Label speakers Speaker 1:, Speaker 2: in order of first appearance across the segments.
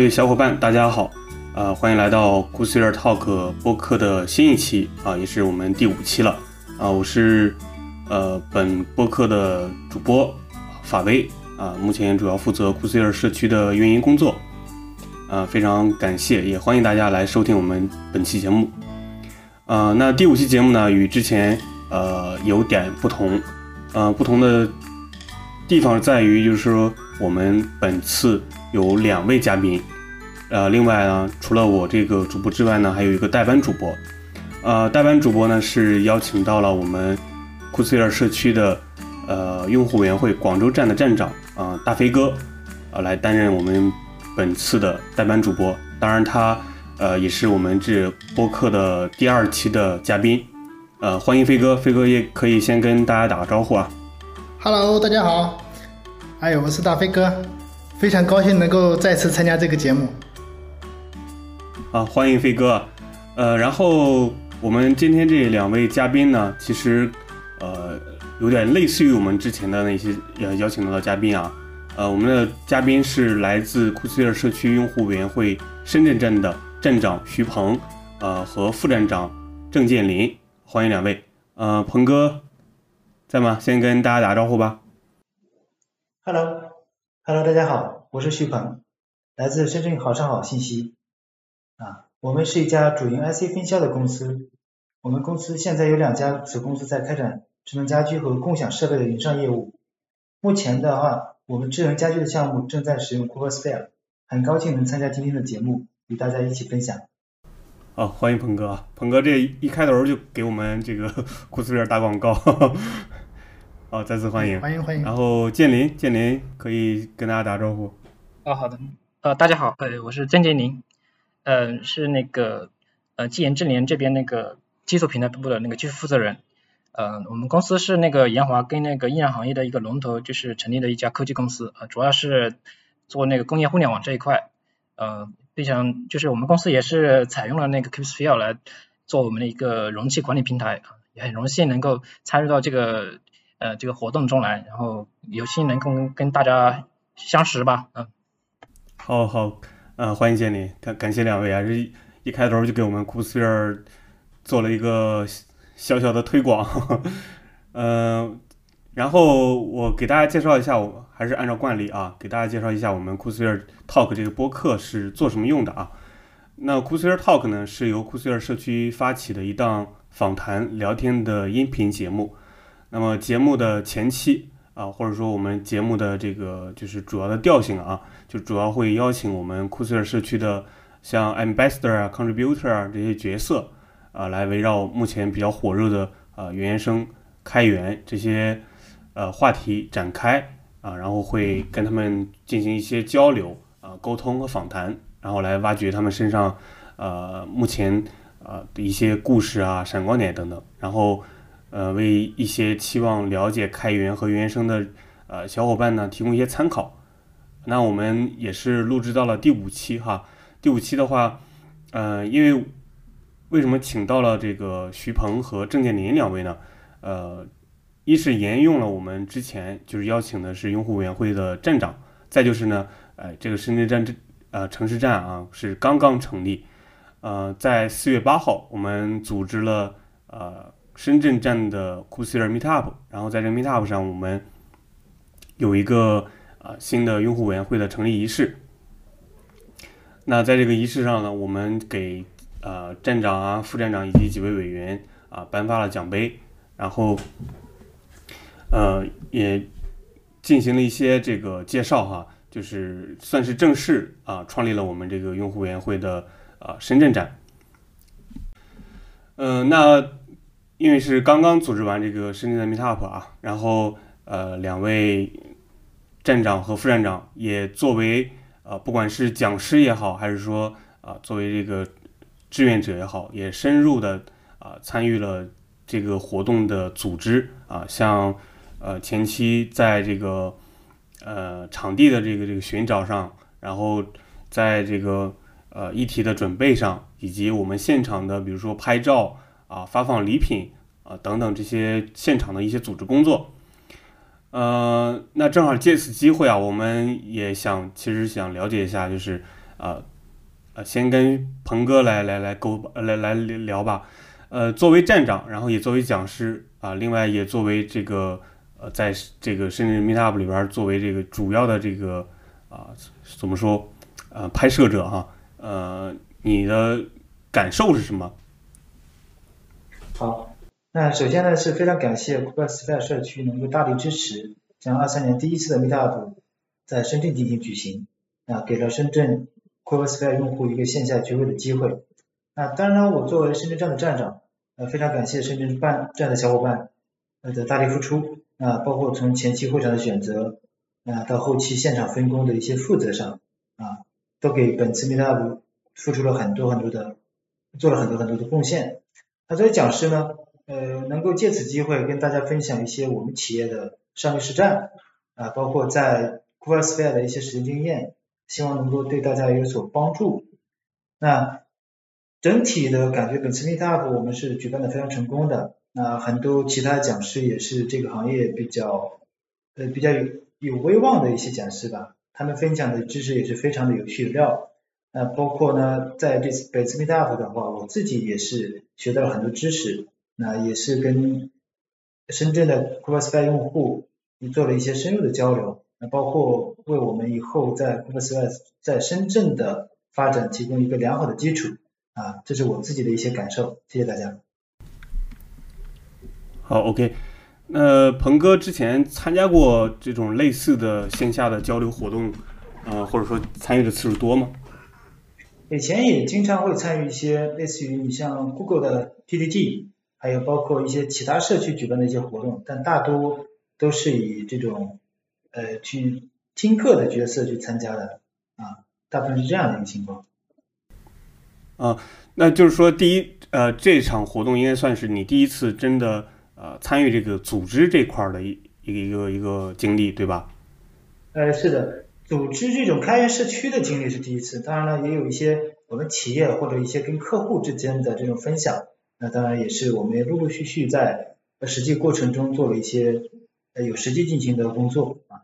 Speaker 1: 各位小伙伴，大家好，呃，欢迎来到 g o o s e r Talk 播客的新一期啊，也是我们第五期了啊，我是呃本播客的主播法威啊，目前主要负责 g o o s e r 社区的运营工作啊，非常感谢，也欢迎大家来收听我们本期节目啊。那第五期节目呢，与之前呃有点不同，呃，不同的地方在于就是说。我们本次有两位嘉宾，呃，另外呢，除了我这个主播之外呢，还有一个代班主播，呃，代班主播呢是邀请到了我们库斯尔社区的呃用户委员会广州站的站长啊大飞哥，呃来担任我们本次的代班主播。当然，他呃也是我们这播客的第二期的嘉宾，呃，欢迎飞哥，飞哥也可以先跟大家打个招呼啊。
Speaker 2: Hello，大家好。哎，我是大飞哥，非常高兴能够再次参加这个节目。
Speaker 1: 啊，欢迎飞哥。呃，然后我们今天这两位嘉宾呢，其实呃有点类似于我们之前的那些呃邀请到的嘉宾啊。呃，我们的嘉宾是来自库斯尔社区用户委员会深圳站的站长徐鹏，呃和副站长郑建林，欢迎两位。呃，鹏哥在吗？先跟大家打个招呼吧。
Speaker 3: Hello，Hello，大家好，我是徐鹏，来自深圳好上好信息啊，我们是一家主营 IC 分销的公司，我们公司现在有两家子公司在开展智能家居和共享设备的营商业务，目前的话，我们智能家居的项目正在使用 Google Sphere，很高兴能参加今天的节目，与大家一起分享。
Speaker 1: 好，欢迎鹏哥，鹏哥这一开头就给我们这个 Google Sphere 打广告。好，再次欢迎，
Speaker 2: 欢迎欢迎。
Speaker 1: 然后建林，建林可以跟大家打招呼。
Speaker 4: 哦，好的，呃，大家好，呃，我是曾建林，呃，是那个呃技研智联这边那个技术平台部的那个技术负责人。呃，我们公司是那个研华跟那个医疗行业的一个龙头，就是成立的一家科技公司，呃，主要是做那个工业互联网这一块。呃，非常就是我们公司也是采用了那个 Kubesphere 来做我们的一个容器管理平台，也很荣幸能够参与到这个。呃，这个活动中来，然后有幸能够跟大家相识吧，嗯。
Speaker 1: 好好，嗯，欢迎见你，感感谢两位啊，这一开头就给我们酷斯尔做了一个小小的推广，嗯，然后我给大家介绍一下，我还是按照惯例啊，给大家介绍一下我们酷斯尔 Talk 这个播客是做什么用的啊。那酷斯尔 Talk 呢，是由酷斯尔社区发起的一档访谈聊天的音频节目。那么节目的前期啊，或者说我们节目的这个就是主要的调性啊，就主要会邀请我们库斯尔社区的像 ambassador 啊、contributor 啊这些角色啊，来围绕目前比较火热的啊原生开源这些呃话题展开啊，然后会跟他们进行一些交流啊、沟通和访谈，然后来挖掘他们身上呃目前啊的一些故事啊、闪光点等等，然后。呃，为一些期望了解开源和原生的呃小伙伴呢提供一些参考。那我们也是录制到了第五期哈。第五期的话，呃，因为为什么请到了这个徐鹏和郑建林两位呢？呃，一是沿用了我们之前就是邀请的是用户委员会的站长，再就是呢，哎，这个深圳站这呃城市站啊是刚刚成立，呃，在四月八号我们组织了呃。深圳站的 c o s e r Meetup，然后在这个 Meetup 上，我们有一个啊新的用户委员会的成立仪式。那在这个仪式上呢，我们给呃站长啊、副站长以及几位委员啊颁发了奖杯，然后呃也进行了一些这个介绍哈，就是算是正式啊创立了我们这个用户委员会的啊深圳站。嗯，那。因为是刚刚组织完这个深圳的 Meetup 啊，然后呃两位站长和副站长也作为呃不管是讲师也好，还是说啊作为这个志愿者也好，也深入的啊参与了这个活动的组织啊，像呃前期在这个呃场地的这个这个寻找上，然后在这个呃议题的准备上，以及我们现场的比如说拍照。啊，发放礼品啊，等等这些现场的一些组织工作，呃，那正好借此机会啊，我们也想其实想了解一下，就是啊，呃，先跟鹏哥来来来沟来来聊吧。呃，作为站长，然后也作为讲师啊，另外也作为这个呃，在这个深圳 Meetup 里边作为这个主要的这个啊，怎么说呃，拍摄者哈，呃，你的感受是什么？
Speaker 3: 好，那首先呢是非常感谢 Cooper s p h e r e 社区能够大力支持，将二三年第一次的 Meetup 在深圳进行举行，啊，给了深圳 Cooper s p h e r e 用户一个线下聚会的机会。那当然呢，我作为深圳站的站长，呃，非常感谢深圳办站的小伙伴呃的大力付出，啊，包括从前期会场的选择，啊，到后期现场分工的一些负责上，啊，都给本次 Meetup 付出了很多很多的，做了很多很多的贡献。那作为讲师呢，呃，能够借此机会跟大家分享一些我们企业的商业实战，啊，包括在 c o o p s p h e r e 的一些实践经验，希望能够对大家有所帮助。那整体的感觉，本次 Meetup 我们是举办的非常成功的，那很多其他讲师也是这个行业比较呃比较有有威望的一些讲师吧，他们分享的知识也是非常的有趣有料。那包括呢，在这次本次 Meetup 的话，我自己也是学到了很多知识，那也是跟深圳的 c o o p s p h e r e 用户做了一些深入的交流，那包括为我们以后在 c o o p s p h e r e 在深圳的发展提供一个良好的基础，啊，这是我自己的一些感受，谢谢大家。
Speaker 1: 好，OK，那鹏哥之前参加过这种类似的线下的交流活动，呃，或者说参与的次数多吗？
Speaker 3: 以前也经常会参与一些类似于你像 Google 的 TTG，还有包括一些其他社区举办的一些活动，但大多都是以这种呃去听课的角色去参加的啊，大部分是这样的一个情况。
Speaker 1: 啊，那就是说第一呃这场活动应该算是你第一次真的呃参与这个组织这块的一一个一个一个经历，对吧？
Speaker 3: 呃，是的。组织这种开源社区的经历是第一次，当然了，也有一些我们企业或者一些跟客户之间的这种分享，那当然也是我们陆陆续续在实际过程中做了一些呃有实际进行的工作啊。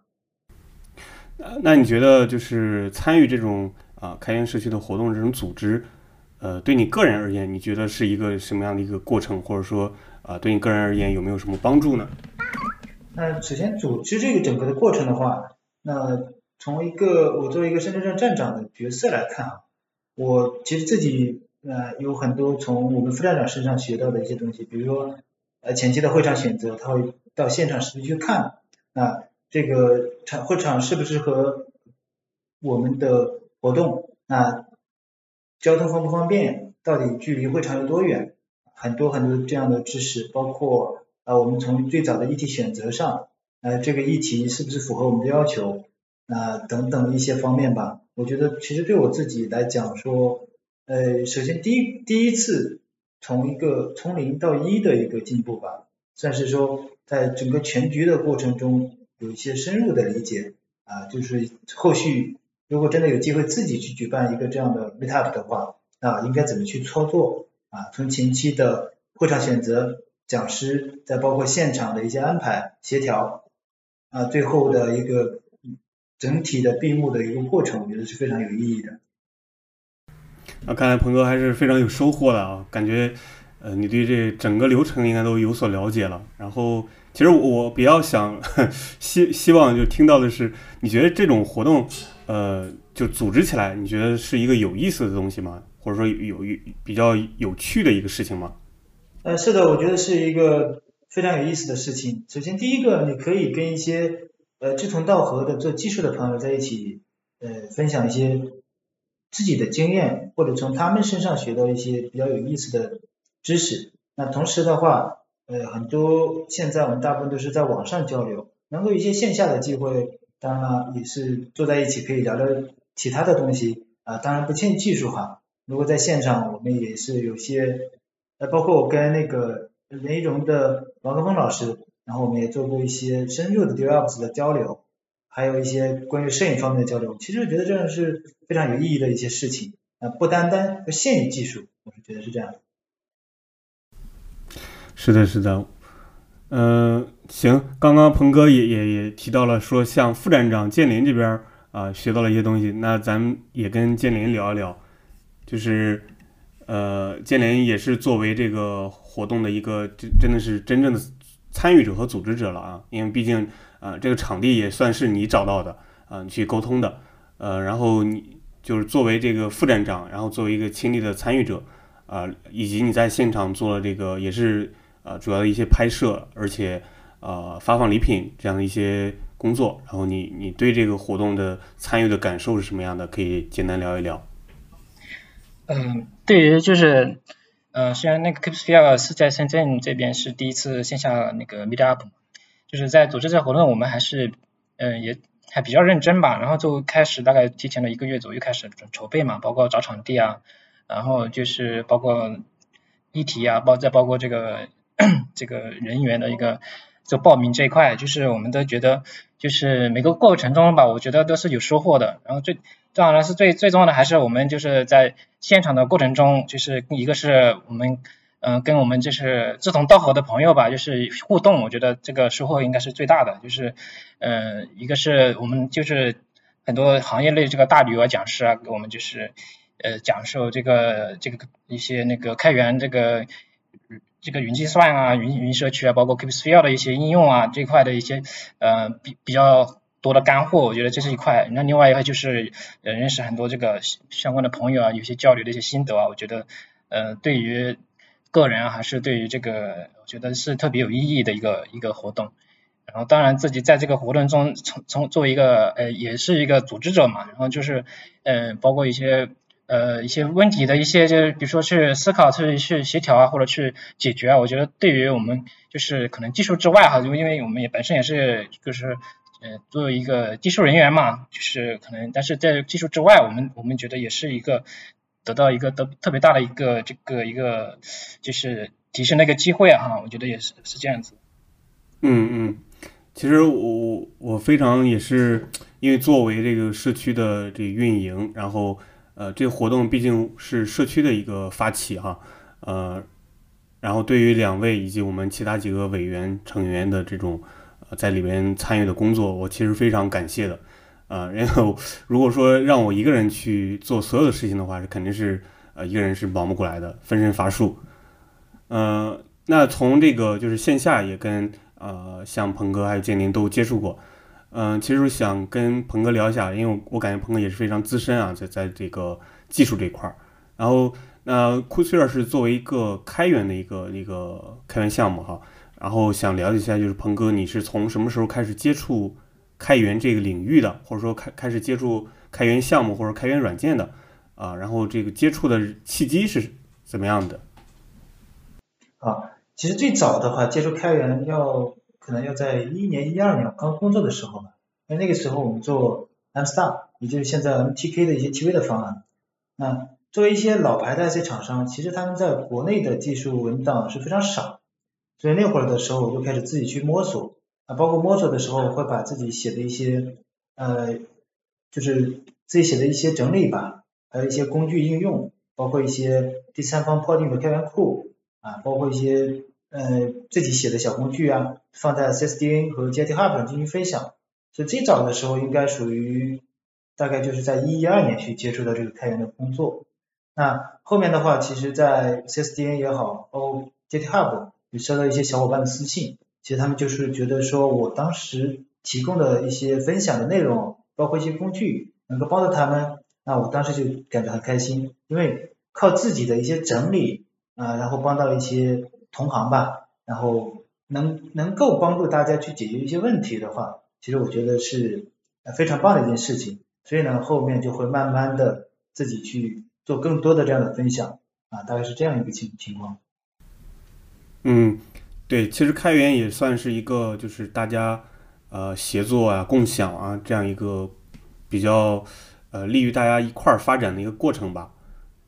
Speaker 1: 那那你觉得就是参与这种啊开源社区的活动这种组织，呃，对你个人而言，你觉得是一个什么样的一个过程，或者说啊对你个人而言有没有什么帮助呢？
Speaker 3: 那首先组织这个整个的过程的话，那从一个我作为一个深圳站站长的角色来看啊，我其实自己呃有很多从我们副站长身上学到的一些东西，比如说呃前期的会场选择，他会到现场实地去看，啊这个场会场适不适合我们的活动，那交通方不方便，到底距离会场有多远，很多很多这样的知识，包括啊我们从最早的议题选择上，呃这个议题是不是符合我们的要求。啊，等等一些方面吧，我觉得其实对我自己来讲说，呃，首先第一第一次从一个从零到一的一个进步吧，算是说在整个全局的过程中有一些深入的理解啊，就是后续如果真的有机会自己去举办一个这样的 meetup 的话，啊，应该怎么去操作啊？从前期的会场选择、讲师，再包括现场的一些安排协调啊，最后的一个。整体的闭幕的一个过程，我觉得是非常有意义的。
Speaker 1: 那看来鹏哥还是非常有收获的啊，感觉呃你对这整个流程应该都有所了解了。然后其实我比较想 希希望就听到的是，你觉得这种活动呃就组织起来，你觉得是一个有意思的东西吗？或者说有有比较有趣的一个事情吗？
Speaker 3: 呃，是的，我觉得是一个非常有意思的事情。首先第一个，你可以跟一些呃，志同道合的做技术的朋友在一起，呃，分享一些自己的经验，或者从他们身上学到一些比较有意思的知识。那同时的话，呃，很多现在我们大部分都是在网上交流，能够一些线下的机会，当然了，也是坐在一起可以聊聊其他的东西啊，当然不欠技术哈。如果在现场，我们也是有些，呃，包括我跟那个雷荣的王德峰老师。然后我们也做过一些深入的 DevOps 的交流，还有一些关于摄影方面的交流。其实我觉得这样是非常有意义的一些事情，啊，不单单不限于技术，我是觉得是这样。
Speaker 1: 是的，是的，嗯，行，刚刚鹏哥也也也提到了说，像副站长建林这边啊，学到了一些东西。那咱们也跟建林聊一聊，就是呃，建林也是作为这个活动的一个真真的是真正的参与者和组织者了啊，因为毕竟啊，这个场地也算是你找到的啊，你去沟通的，呃，然后你就是作为这个副站长，然后作为一个亲历的参与者啊，以及你在现场做了这个也是呃主要的一些拍摄，而且呃发放礼品这样的一些。工作，然后你你对这个活动的参与的感受是什么样的？可以简单聊一聊。
Speaker 4: 嗯，对于就是，呃，虽然那个 Kipsphere 是在深圳这边是第一次线下那个 Meet Up，就是在组织这活动，我们还是嗯也还比较认真吧。然后就开始大概提前了一个月左右开始筹备嘛，包括找场地啊，然后就是包括议题啊，包再包括这个 这个人员的一个。就报名这一块，就是我们都觉得，就是每个过程中吧，我觉得都是有收获的。然后最当然是最最重要的，还是我们就是在现场的过程中，就是一个是我们嗯跟我们就是志同道合的朋友吧，就是互动，我觉得这个收获应该是最大的。就是嗯一个是我们就是很多行业内这个大旅游讲师啊，给我们就是呃讲授这个这个一些那个开源这个。这个云计算啊，云云社区啊，包括 Keepsphere 的一些应用啊，这块的一些呃比比较多的干货，我觉得这是一块。那另外一个就是呃认识很多这个相关的朋友啊，有些交流的一些心得啊，我觉得呃对于个人，还是对于这个，我觉得是特别有意义的一个一个活动。然后当然自己在这个活动中从从作为一个呃也是一个组织者嘛，然后就是嗯包括一些。呃，一些问题的一些，就是比如说去思考、去去协调啊，或者去解决啊，我觉得对于我们就是可能技术之外哈，就因为我们也本身也是就是呃作为一个技术人员嘛，就是可能但是在技术之外，我们我们觉得也是一个得到一个得特别大的一个这个一个就是提升的一个机会啊，我觉得也是是这样子。
Speaker 1: 嗯嗯，其实我我非常也是因为作为这个社区的这运营，然后。呃，这个活动毕竟是社区的一个发起哈，呃，然后对于两位以及我们其他几个委员成员的这种呃在里面参与的工作，我其实非常感谢的，呃，然后如果说让我一个人去做所有的事情的话，是肯定是呃一个人是忙不过来的，分身乏术。呃，那从这个就是线下也跟呃像鹏哥还有建林都接触过。嗯，其实想跟鹏哥聊一下，因为我感觉鹏哥也是非常资深啊，在在这个技术这块儿。然后，那 c o o r 是作为一个开源的一个一个开源项目哈，然后想了解一下，就是鹏哥你是从什么时候开始接触开源这个领域的，或者说开开始接触开源项目或者开源软件的啊？然后这个接触的契机是怎么样的？
Speaker 3: 啊，其实最早的话接触开源要。可能要在一年一二年刚工作的时候吧，因为那个时候我们做 M Star，也就是现在 MTK 的一些 TV 的方案。那作为一些老牌的一些厂商，其实他们在国内的技术文档是非常少，所以那会儿的时候我就开始自己去摸索啊，包括摸索的时候会把自己写的一些呃，就是自己写的一些整理吧，还有一些工具应用，包括一些第三方破定的开源库啊，包括一些。呃，自己写的小工具啊，放在 CSDN 和 GitHub 上进行分享。所以最早的时候应该属于大概就是在一一二年去接触到这个开源的工作。那后面的话，其实，在 CSDN 也好，包括 GitHub 也收到一些小伙伴的私信，其实他们就是觉得说我当时提供的一些分享的内容，包括一些工具，能够帮到他们，那我当时就感觉很开心，因为靠自己的一些整理啊，然后帮到了一些。同行吧，然后能能够帮助大家去解决一些问题的话，其实我觉得是非常棒的一件事情。所以呢，后面就会慢慢的自己去做更多的这样的分享啊，大概是这样一个情情况。
Speaker 1: 嗯，对，其实开源也算是一个就是大家呃协作啊、共享啊这样一个比较呃利于大家一块儿发展的一个过程吧。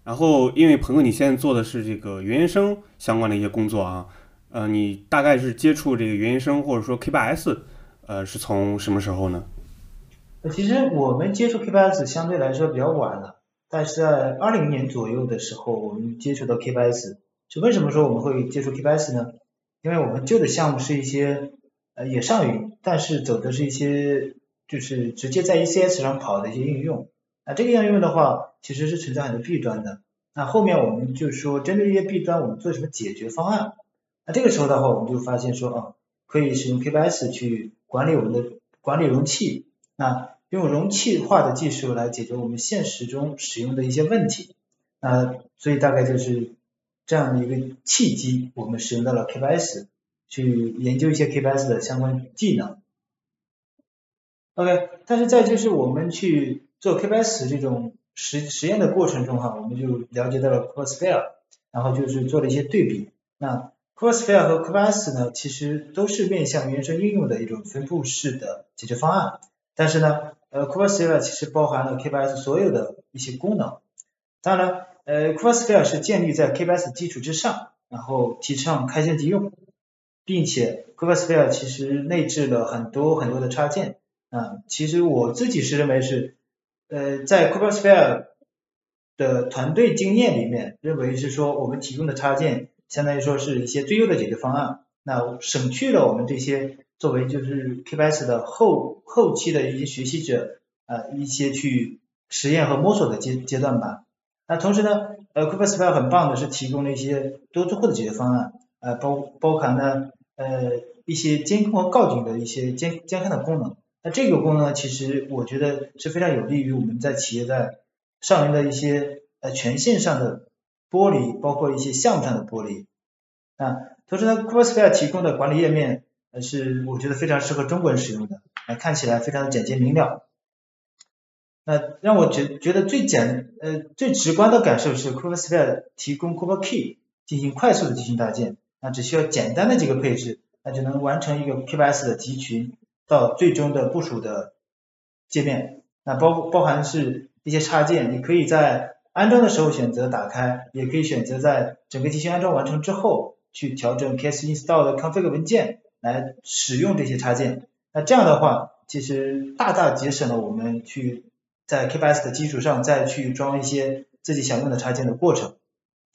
Speaker 1: 然后，因为鹏哥你现在做的是这个原生相关的一些工作啊，呃，你大概是接触这个原生生或者说 K8s，呃，是从什么时候呢？
Speaker 3: 其实我们接触 K8s 相对来说比较晚了，但是在二零年左右的时候，我们接触到 K8s。是为什么说我们会接触 K8s 呢？因为我们旧的项目是一些呃也上云，但是走的是一些就是直接在 ECS 上跑的一些应用。那这个应用的话，其实是存在很多弊端的。那后面我们就说针对这些弊端，我们做什么解决方案？那这个时候的话，我们就发现说啊，可以使用 K8s 去管理我们的管理容器，那用容器化的技术来解决我们现实中使用的一些问题。那所以大概就是这样的一个契机，我们使用到了 K8s 去研究一些 K8s 的相关技能。OK，但是在就是我们去做 K8s 这种实实验的过程中哈，我们就了解到了 Crossfire，然后就是做了一些对比。那 Crossfire 和 K8s 呢，其实都是面向原生应用的一种分布式的解决方案。但是呢，呃，Crossfire 其实包含了 K8s 所有的一些功能。当然，呃，Crossfire 是建立在 K8s 基础之上，然后提倡开源即用，并且 Crossfire 其实内置了很多很多的插件。啊，其实我自己是认为是，呃，在 Crossfire 的团队经验里面，认为是说我们提供的插件，相当于说是一些最优的解决方案，那省去了我们这些作为就是 K8s 的后后期的一些学习者，呃，一些去实验和摸索的阶阶段吧。那同时呢，呃，Crossfire 很棒的是提供了一些多租户的解决方案，呃，包包含了呃一些监控和告警的一些监监看的功能。那这个功能呢其实我觉得是非常有利于我们在企业在上游的一些呃权限上的剥离，包括一些项目上的剥离。啊，同时呢，Crossfire 提供的管理页面呃是我觉得非常适合中国人使用的，呃看起来非常的简洁明了。那让我觉觉得最简呃最直观的感受是 Crossfire 提供 Cooper Key 进行快速的集群搭建，那只需要简单的几个配置，那就能完成一个 K8s 的集群。到最终的部署的界面，那包包含是一些插件，你可以在安装的时候选择打开，也可以选择在整个集群安装完成之后去调整 ks install 的 config 文件来使用这些插件。那这样的话，其实大大节省了我们去在 K8s 的基础上再去装一些自己想用的插件的过程。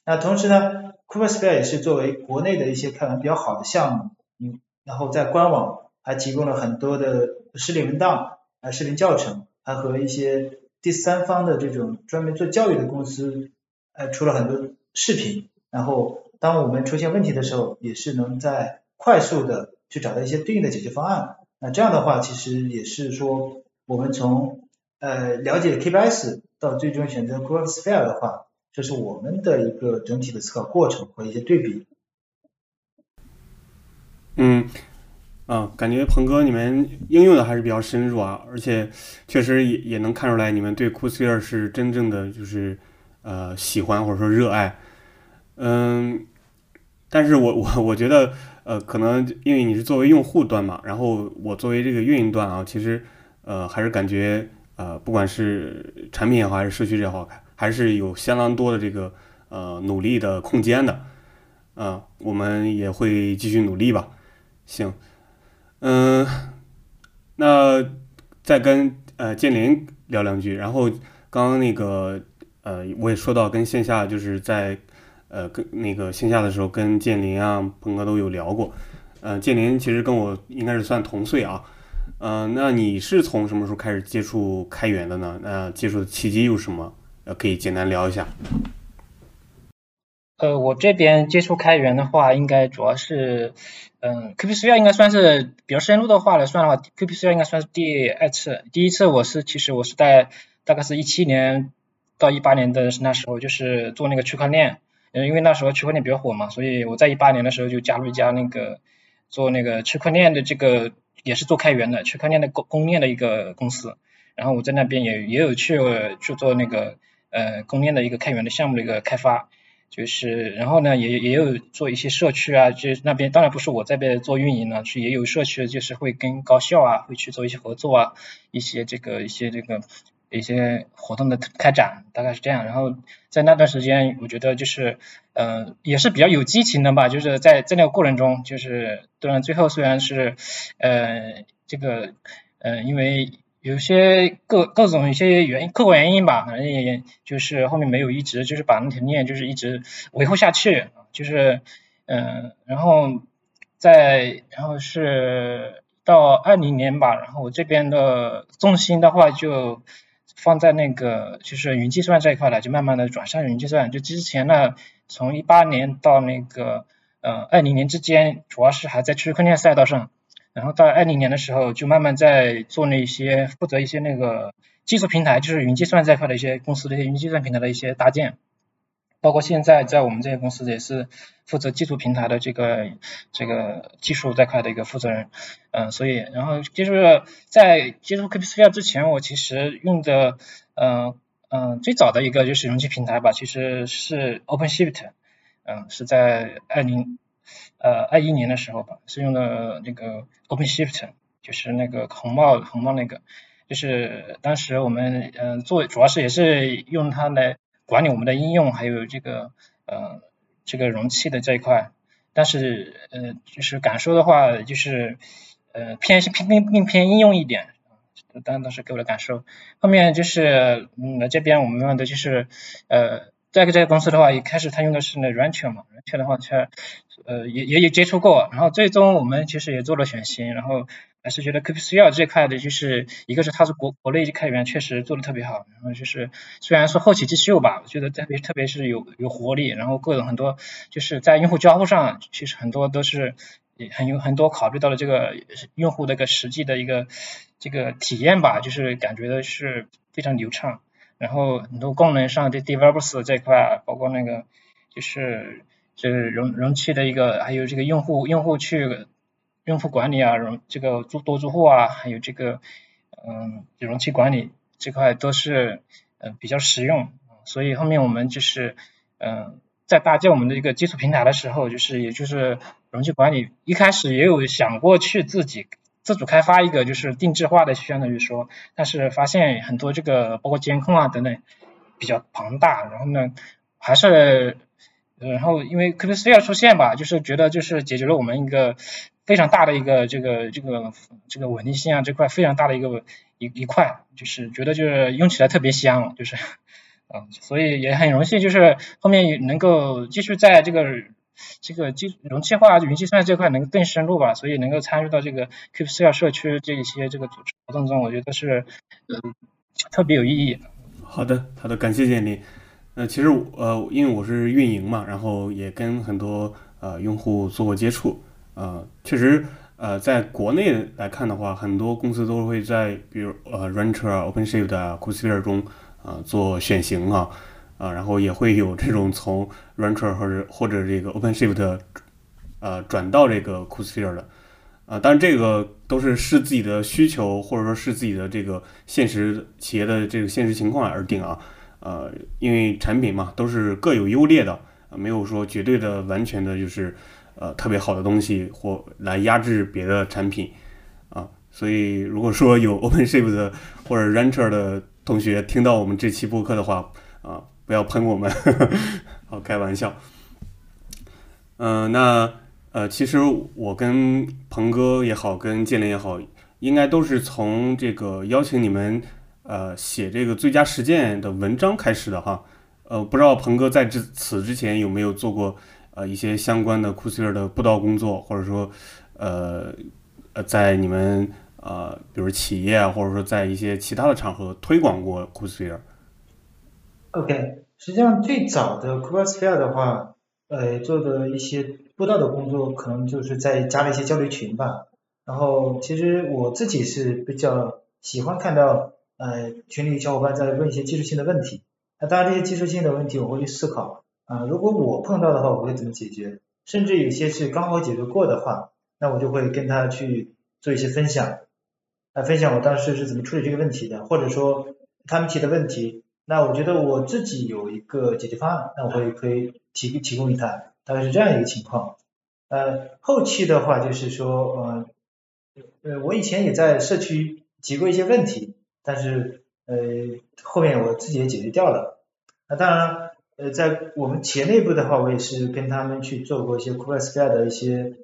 Speaker 3: 那同时呢，Crossfire 也是作为国内的一些开源比较好的项目，嗯，然后在官网。还提供了很多的视频文档、啊视频教程，还和一些第三方的这种专门做教育的公司，呃出了很多视频。然后当我们出现问题的时候，也是能在快速的去找到一些对应的解决方案。那这样的话，其实也是说我们从呃了解 KBS 到最终选择 Crossfire 的话，这是我们的一个整体的思考过程和一些对比。
Speaker 1: 嗯。啊，感觉鹏哥你们应用的还是比较深入啊，而且确实也也能看出来你们对 c o s e r 是真正的就是呃喜欢或者说热爱，嗯，但是我我我觉得呃可能因为你是作为用户端嘛，然后我作为这个运营端啊，其实呃还是感觉呃不管是产品也好还是社区也好，还是有相当多的这个呃努力的空间的，啊，我们也会继续努力吧，行。嗯，那再跟呃建林聊两句，然后刚刚那个呃我也说到跟线下就是在呃跟那个线下的时候跟建林啊鹏哥都有聊过，呃建林其实跟我应该是算同岁啊，嗯那你是从什么时候开始接触开源的呢？那接触的契机有什么？呃可以简单聊一下。
Speaker 4: 呃，我这边接触开源的话，应该主要是，嗯，QPSphere 应该算是比较深入的话来算的话，QPSphere 应该算是第二次。第一次我是其实我是在大概是一七年到一八年的那时候，就是做那个区块链，嗯，因为那时候区块链比较火嘛，所以我在一八年的时候就加入一家那个做那个区块链的这个也是做开源的区块链的公公链的一个公司，然后我在那边也也有去去做那个呃公链的一个开源的项目的一个开发。就是，然后呢，也也有做一些社区啊，就那边当然不是我这边做运营了，是也有社区，就是会跟高校啊，会去做一些合作啊，一些这个一些这个一些活动的开展，大概是这样。然后在那段时间，我觉得就是，嗯，也是比较有激情的吧，就是在在那个过程中，就是当然最后虽然是，呃，这个，嗯，因为。有些各各种一些原因，客观原因吧，反正也就是后面没有一直就是把那条链就是一直维护下去，就是嗯，然后在然后是到二零年吧，然后我这边的重心的话就放在那个就是云计算这一块了，就慢慢的转向云计算。就之前呢，从一八年到那个呃二零年之间，主要是还在区块链赛道上，然后到二零年的时候就慢慢在做那些负责一些那个技术平台，就是云计算这块的一些公司的一些云计算平台的一些搭建。包括现在在我们这些公司也是负责技术平台的这个这个技术这块的一个负责人，嗯，所以然后就是在接触 KPSphere 之前，我其实用的，嗯嗯，最早的一个就是容器平台吧，其实是 OpenShift，嗯，是在二零呃二一年的时候吧，是用的那个 OpenShift，就是那个红帽红帽那个，就是当时我们嗯做主要是也是用它来。管理我们的应用，还有这个呃这个容器的这一块，但是呃就是感受的话，就是呃偏偏偏偏偏应用一点，当当时给我的感受。后面就是嗯这边我们用的就是呃这个这个公司的话，一开始他用的是那 Rancher 嘛，Rancher 的话他呃也也有接触过，然后最终我们其实也做了选型，然后。还是觉得 KPSQL 这块的，就是一个是它是国国内开源确实做的特别好，然后就是虽然说后起之秀吧，我觉得特别特别是有有活力，然后各种很多就是在用户交互上，其实很多都是很有很多考虑到了这个用户的一个实际的一个这个体验吧，就是感觉的是非常流畅，然后很多功能上的 developers 这块，包括那个就是就是容容器的一个，还有这个用户用户去。用户管理啊，容这个住多住户啊，还有这个嗯容器管理这块都是嗯比较实用，所以后面我们就是嗯在搭建我们的一个基础平台的时候，就是也就是容器管理一开始也有想过去自己自主开发一个就是定制化的，相当于说，但是发现很多这个包括监控啊等等比较庞大，然后呢还是然后因为 KPSphere 出现吧，就是觉得就是解决了我们一个。非常大的一个这个这个这个稳定性啊这块非常大的一个一一块，就是觉得就是用起来特别香，就是嗯，所以也很荣幸，就是后面能够继续在这个这个基容器化云计算这块能更深入吧，所以能够参与到这个 KPSQL 社区这一些这个组织活动中，我觉得是嗯特别有意义。
Speaker 1: 好的，好的，感谢建立。呃，其实呃，因为我是运营嘛，然后也跟很多呃用户做过接触。呃，确实，呃，在国内来看的话，很多公司都会在比如呃 Rancher、OpenShift 啊、KubeSphere 中啊做选型啊，啊，然后也会有这种从 Rancher 或者或者这个 OpenShift 呃转到这个 KubeSphere 的，啊，但是这个都是视自己的需求或者说是自己的这个现实企业的这个现实情况而定啊，呃，因为产品嘛都是各有优劣的，没有说绝对的完全的就是。呃，特别好的东西或来压制别的产品啊，所以如果说有 OpenShift 或者 Rancher 的同学听到我们这期播客的话啊，不要喷我们，好开玩笑。嗯，那呃，其实我跟鹏哥也好，跟建林也好，应该都是从这个邀请你们呃写这个最佳实践的文章开始的哈。呃，不知道鹏哥在这此之前有没有做过。呃，一些相关的库斯 e 的布道工作，或者说，呃，呃，在你们呃，比如企业啊，或者说在一些其他的场合推广过库斯 e
Speaker 3: OK，实际上最早的库斯 e 的话，呃，做的一些布道的工作，可能就是在加了一些交流群吧。然后，其实我自己是比较喜欢看到，呃，群里小伙伴在问一些技术性的问题。那当然，这些技术性的问题，我会去思考。啊，如果我碰到的话，我会怎么解决？甚至有些是刚好解决过的话，那我就会跟他去做一些分享，来分享我当时是怎么处理这个问题的，或者说他们提的问题，那我觉得我自己有一个解决方案，那我会可以提提供给他，大概是这样一个情况。呃，后期的话就是说，呃，呃，我以前也在社区提过一些问题，但是呃，后面我自己也解决掉了。那当然。呃，在我们企业内部的话，我也是跟他们去做过一些 KubeSphere 的一些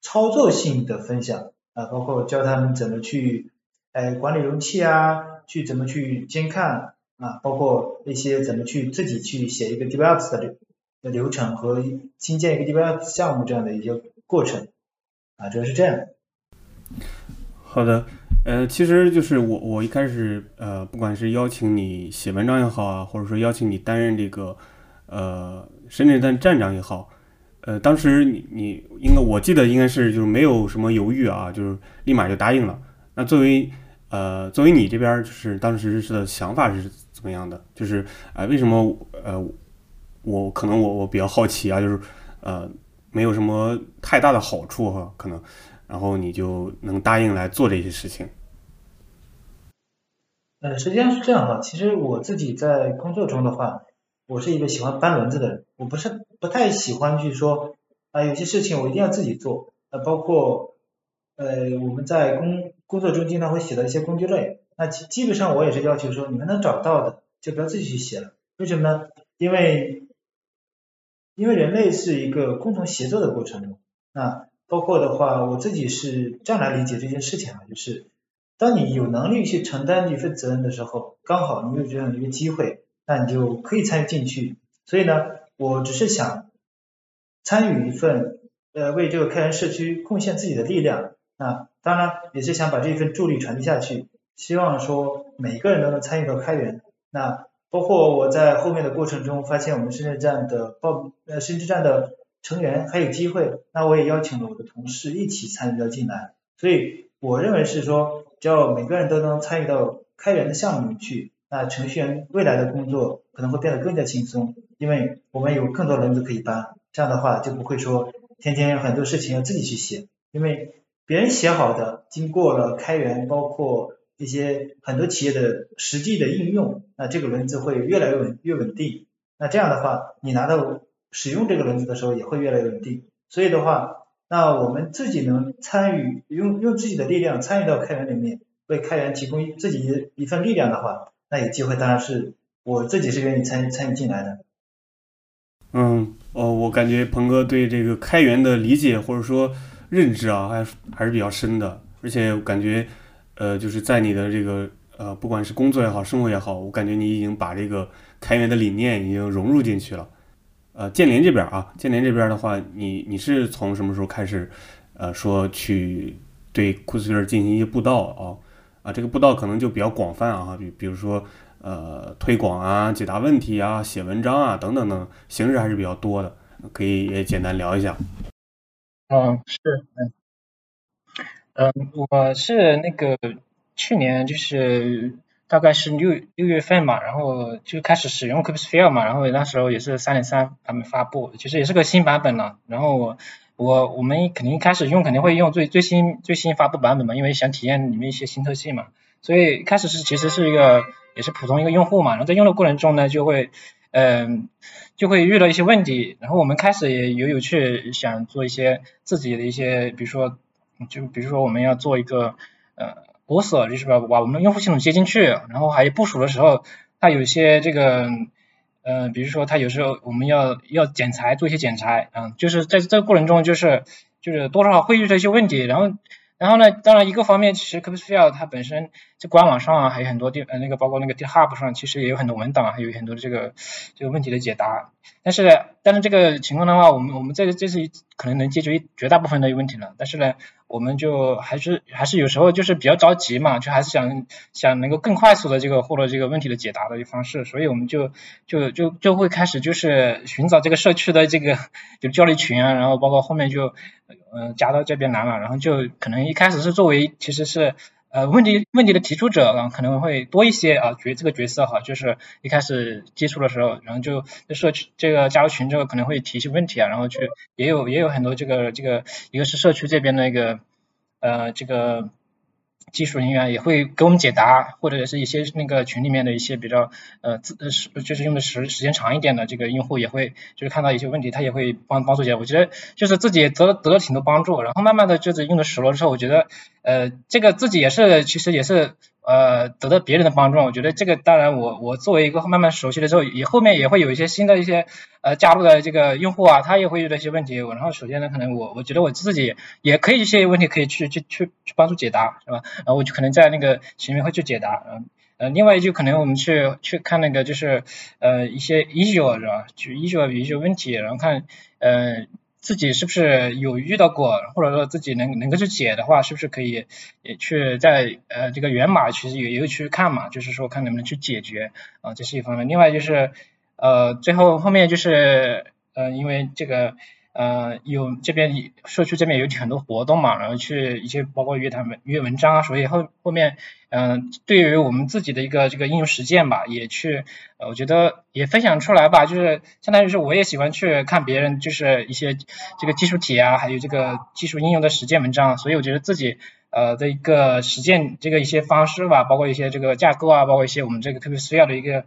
Speaker 3: 操作性的分享啊，包括教他们怎么去哎管理容器啊，去怎么去监看啊，包括一些怎么去自己去写一个 develops 的流的流程和新建一个 develops 项目这样的一些过程啊，主要是这样。
Speaker 1: 好的，呃，其实就是我我一开始呃，不管是邀请你写文章也好啊，或者说邀请你担任这个呃深圳站站长也好，呃，当时你你应该我记得应该是就是没有什么犹豫啊，就是立马就答应了。那作为呃作为你这边就是当时是的想法是怎么样的？就是啊、为什么呃我可能我我比较好奇啊，就是呃没有什么太大的好处哈、可能。然后你就能答应来做这些事情。
Speaker 3: 呃，实际上是这样哈，其实我自己在工作中的话，我是一个喜欢搬轮子的人，我不是不太喜欢去说啊、有些事情我一定要自己做，呃，包括呃我们在工工作中经常会写到一些工具类，那基基本上我也是要求说你们能找到的就不要自己去写了，为什么呢？因为因为人类是一个共同协作的过程中，那包括的话，我自己是这样来理解这件事情啊，就是当你有能力去承担一份责任的时候，刚好你有这样的一个机会，那你就可以参与进去。所以呢，我只是想参与一份，呃，为这个开源社区贡献自己的力量。那当然也是想把这份助力传递下去，希望说每个人都能参与到开源。那包括我在后面的过程中发现我们深圳站的报呃深圳站的成员还有机会，那我也邀请了我的同事一起参与到进来。所以我认为是说，只要每个人都能参与到开源的项目里去，那程序员未来的工作可能会变得更加轻松，因为我们有更多轮子可以搬。这样的话就不会说天天有很多事情要自己去写，因为别人写好的，经过了开源，包括一些很多企业的实际的应用，那这个轮子会越来越稳越稳定。那这样的话，你拿到使用这个轮子的时候也会越来越稳定。所以的话，那我们自己能参与用用自己的力量参与到开源里面，为开源提供自己一份力量的话，那有机会当然是我自己是愿意参与参与进来的。
Speaker 1: 嗯，哦，我感觉鹏哥对这个开源的理解或者说认知啊，还还是比较深的，而且感觉，呃，就是在你的这个呃，不管是工作也好，生活也好，我感觉你已经把这个开源的理念已经融入进去了。呃，建联这边啊，建联这边的话，你你是从什么时候开始，呃，说去对库斯皮尔进行一些布道啊？啊，这个布道可能就比较广泛啊，比比如说呃推广啊、解答问题啊、写文章啊等等等，形式还是比较多的，可以也简单聊一下。
Speaker 4: 嗯，是，嗯，嗯，我是那个去年就是大概是六六月份嘛，然后就开始使用 Kubesphere 嘛，然后那时候也是三点三版本发布，其实也是个新版本了，然后我我我们肯定一开始用肯定会用最最新最新发布版本嘛，因为想体验里面一些新特性嘛，所以开始是其实是一个也是普通一个用户嘛，然后在用的过程中呢就会嗯。就会遇到一些问题，然后我们开始也有有去想做一些自己的一些，比如说，就比如说我们要做一个呃国锁，就是把把我们的用户系统接进去，然后还有部署的时候，它有一些这个呃，比如说它有时候我们要要剪裁，做一些剪裁，嗯，就是在这个过程中就是就是多少会遇到一些问题，然后。然后呢，当然一个方面，其实 Kubesphere 它本身在官网上啊，还有很多地呃那个包括那个 GitHub 上，其实也有很多文档，还有很多的这个这个问题的解答。但是呢但是这个情况的话，我们我们这这是可能能解决绝大部分的问题了。但是呢，我们就还是还是有时候就是比较着急嘛，就还是想想能够更快速的这个获得这个问题的解答的一方式，所以我们就就就就会开始就是寻找这个社区的这个就交流群啊，然后包括后面就嗯、呃、加到这边来了，然后就可能一开始是作为其实是。呃，问题问题的提出者啊，可能会多一些啊角这个角色哈，就是一开始接触的时候，然后就社区这个加入群之后可能会提一些问题啊，然后去也有也有很多这个这个一个是社区这边的一个呃这个技术人员也会给我们解答，或者是一些那个群里面的一些比较呃自呃是就是用的时时间长一点的这个用户也会就是看到一些问题，他也会帮帮助解决。我觉得就是自己得了得了挺多帮助，然后慢慢的就是用的熟了之后，我觉得呃这个自己也是其实也是呃得到别人的帮助。我觉得这个当然我我作为一个慢慢熟悉了之后，也后面也会有一些新的一些呃加入的这个用户啊，他也会遇到一些问题。然后首先呢，可能我我觉得我自己也可以一些问题可以去去去去帮助解答，是吧？然后我就可能在那个群里面会去解答，嗯。呃，另外就可能我们去去看那个就是呃一些 issue 是吧？就 issue 有一些问题，然后看呃自己是不是有遇到过，或者说自己能能够去解的话，是不是可以也去在呃这个源码其实也也有去看嘛，就是说看能不能去解决啊，这是一方面。另外就是呃最后后面就是呃因为这个。呃，有这边社区这边有很多活动嘛，然后去一些包括约他们约文章啊，所以后后面嗯，对于我们自己的一个这个应用实践吧，也去呃，我觉得也分享出来吧，就是相当于是我也喜欢去看别人就是一些这个技术体啊，还有这个技术应用的实践文章，所以我觉得自己呃的一个实践这个一些方式吧，包括一些这个架构啊，包括一些我们这个特别需要的一个。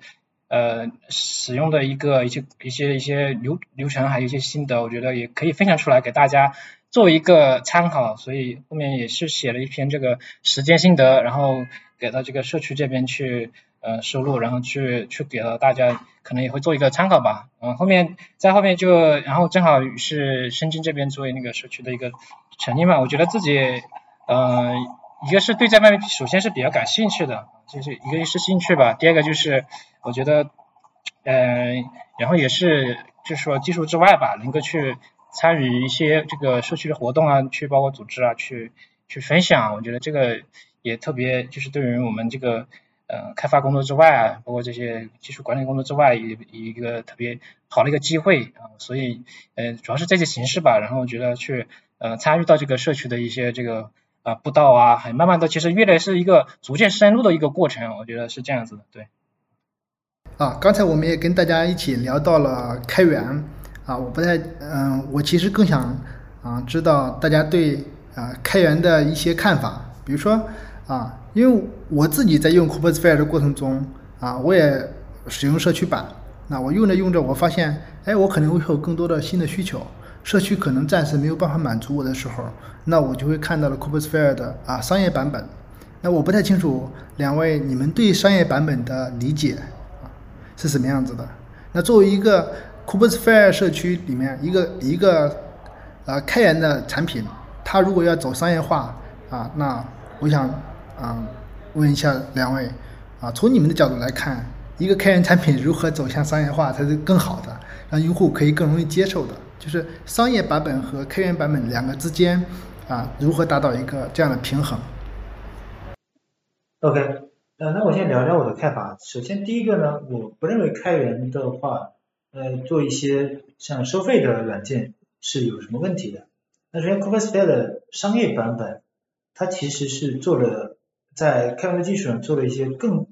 Speaker 4: 呃，使用的一个一些一些一些流流程，还有一些心得，我觉得也可以分享出来给大家做一个参考。所以后面也是写了一篇这个实践心得，然后给到这个社区这边去呃收录，然后去去给到大家，可能也会做一个参考吧。嗯，后面在后面就然后正好是深圳这边作为那个社区的一个成立嘛，我觉得自己嗯一个是对这方面首先是比较感兴趣的，就是一个是兴趣吧，第二个就是。我觉得，嗯，然后也是，就是说技术之外吧，能够去参与一些这个社区的活动啊，去包括组织啊，去去分享，我觉得这个也特别，就是对于我们这个呃开发工作之外啊，包括这些技术管理工作之外，一一个特别好的一个机会啊，所以呃主要是这些形式吧，然后我觉得去呃参与到这个社区的一些这个啊步道啊，还慢慢的其实越来是一个逐渐深入的一个过程，我觉得是这样子的，对。
Speaker 2: 啊，刚才我们也跟大家一起聊到了开源啊，我不太嗯，我其实更想啊知道大家对啊开源的一些看法，比如说啊，因为我自己在用 Kubernetes 的过程中啊，我也使用社区版，那我用着用着，我发现哎，我可能会有更多的新的需求，社区可能暂时没有办法满足我的时候，那我就会看到了 Kubernetes 的啊商业版本，那我不太清楚两位你们对商业版本的理解。是什么样子的？那作为一个 Kubernetes 社区里面一个一个呃开源的产品，它如果要走商业化啊，那我想啊问一下两位啊，从你们的角度来看，一个开源产品如何走向商业化才是更好的，让用户可以更容易接受的？就是商业版本和开源版本两个之间啊，如何达到一个这样的平衡
Speaker 3: ？OK。呃，那我先聊聊我的看法。首先，第一个呢，我不认为开源的话，呃，做一些像收费的软件是有什么问题的。那首先 k u b e r n e t e 的商业版本，它其实是做了在开源的基础上做了一些更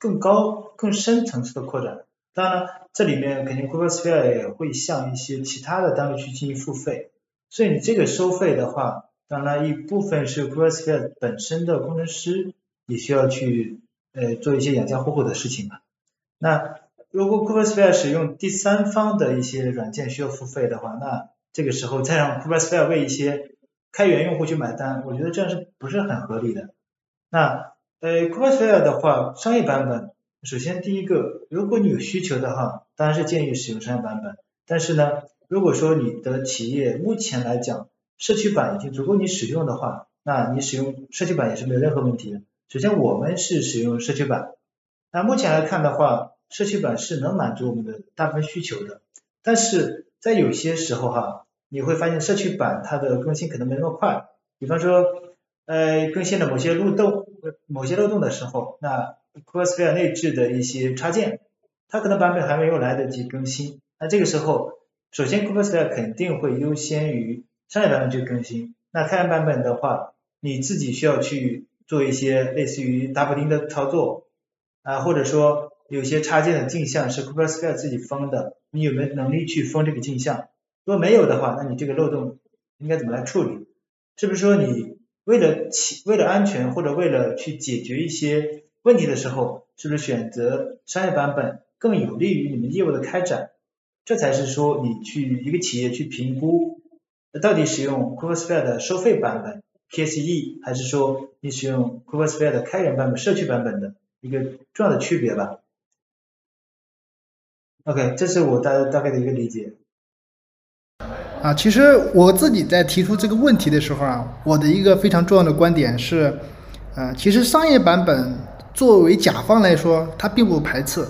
Speaker 3: 更高、更深层次的扩展。当然，这里面肯定 Kubernetes 也会向一些其他的单位去进行付费。所以你这个收费的话，当然一部分是 Kubernetes 本身的工程师。也需要去呃做一些养家糊口的事情嘛。那如果 Kubernetes 使用第三方的一些软件需要付费的话，那这个时候再让 Kubernetes 为一些开源用户去买单，我觉得这样是不是很合理的？那呃 Kubernetes 的话，商业版本，首先第一个，如果你有需求的话，当然是建议使用商业版本。但是呢，如果说你的企业目前来讲，社区版已经足够你使用的话，那你使用社区版也是没有任何问题的。首先，我们是使用社区版。那目前来看的话，社区版是能满足我们的大部分需求的。但是在有些时候哈，你会发现社区版它的更新可能没那么快。比方说，呃，更新了某些漏洞、某些漏洞的时候，那 Kubernetes 内置的一些插件，它可能版本还没有来得及更新。那这个时候，首先 Kubernetes 肯定会优先于商业版本去更新。那开源版本的话，你自己需要去。做一些类似于打补丁的操作啊，或者说有些插件的镜像是 Kubernetes 自己封的，你有没有能力去封这个镜像？如果没有的话，那你这个漏洞应该怎么来处理？是不是说你为了起为了安全或者为了去解决一些问题的时候，是不是选择商业版本更有利于你们业务的开展？这才是说你去一个企业去评估到底使用 Kubernetes 的收费版本。KSE 还是说你使用 Kubernetes 的开源版本、社区版本的一个重要的区别吧？OK，这是我大大概的一个理解。
Speaker 2: 啊，其实我自己在提出这个问题的时候啊，我的一个非常重要的观点是，呃，其实商业版本作为甲方来说，他并不排斥，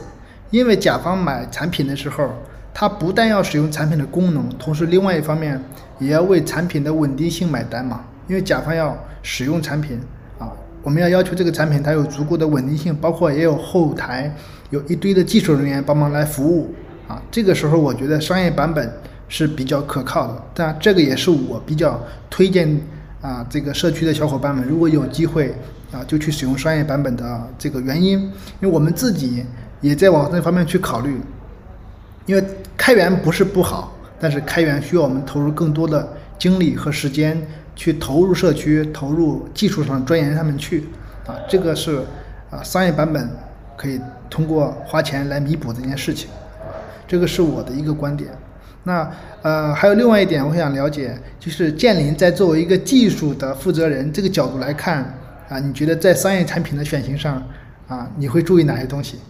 Speaker 2: 因为甲方买产品的时候，他不但要使用产品的功能，同时另外一方面也要为产品的稳定性买单嘛。因为甲方要使用产品啊，我们要要求这个产品它有足够的稳定性，包括也有后台有一堆的技术人员帮忙来服务啊。这个时候我觉得商业版本是比较可靠的，但这个也是我比较推荐啊这个社区的小伙伴们，如果有机会啊就去使用商业版本的这个原因，因为我们自己也在往这方面去考虑。因为开源不是不好，但是开源需要我们投入更多的精力和时间去投入社区、投入技术上钻研上面去，啊，这个是啊商业版本可以通过花钱来弥补这件事情，这个是我的一个观点。那呃还有另外一点，我想了解，就是建林在作为一个技术的负责人这个角度来看啊，你觉得在商业产品的选型上啊，你会注意哪些东西？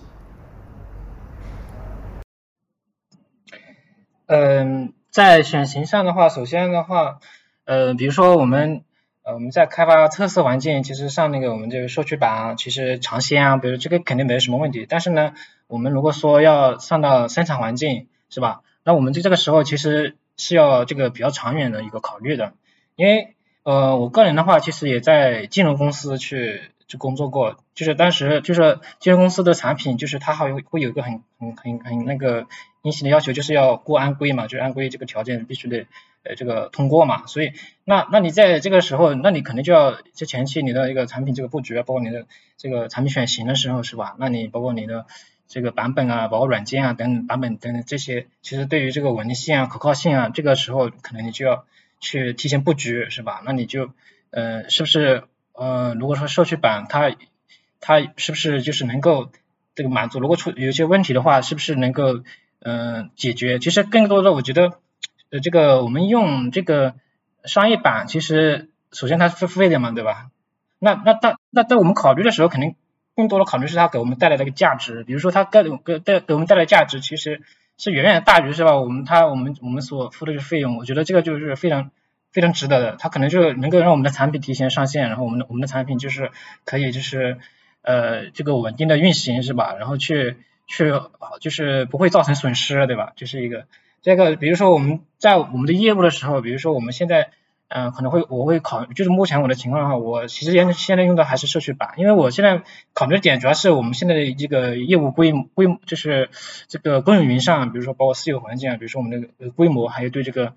Speaker 4: 嗯，在选型上的话，首先的话，呃，比如说我们呃我们在开发测试环境，其实上那个我们这个社区版啊，其实尝鲜啊，比如这个肯定没有什么问题。但是呢，我们如果说要上到生产环境，是吧？那我们在这个时候其实是要这个比较长远的一个考虑的，因为呃我个人的话，其实也在金融公司去。去工作过，就是当时就是金融公司的产品，就是它还会有一个很很很很那个硬性的要求，就是要过安规嘛，就是安规这个条件必须得呃这个通过嘛，所以那那你在这个时候，那你可能就要就前期你的一个产品这个布局啊，包括你的这个产品选型的时候是吧？那你包括你的这个版本啊，包括软件啊等等版本等等这些，其实对于这个稳定性啊、可靠性啊，这个时候可能你就要去提前布局是吧？那你就呃是不是？呃，如果说社区版它它是不是就是能够这个满足？如果出有些问题的话，是不是能够嗯解决？其实更多的我觉得呃这个我们用这个商业版，其实首先它是付费的嘛，对吧？那那但那在我们考虑的时候，肯定更多的考虑是它给我们带来的一个价值。比如说它给给带给我们带来价值，其实是远远大于是吧？我们他我们我们所付的这个费用，我觉得这个就是非常。非常值得的，他可能就能够让我们的产品提前上线，然后我们的我们的产品就是可以就是呃这个稳定的运行是吧？然后去去就是不会造成损失对吧？这是一个这个比如说我们在我们的业务的时候，比如说我们现在嗯可能会我会考就是目前我的情况的话，我其实现现在用的还是社区版，因为我现在考虑的点主要是我们现在的这个业务规规模就是这个公有云上，比如说包括私有环境啊，比如说我们的规模还有对这个。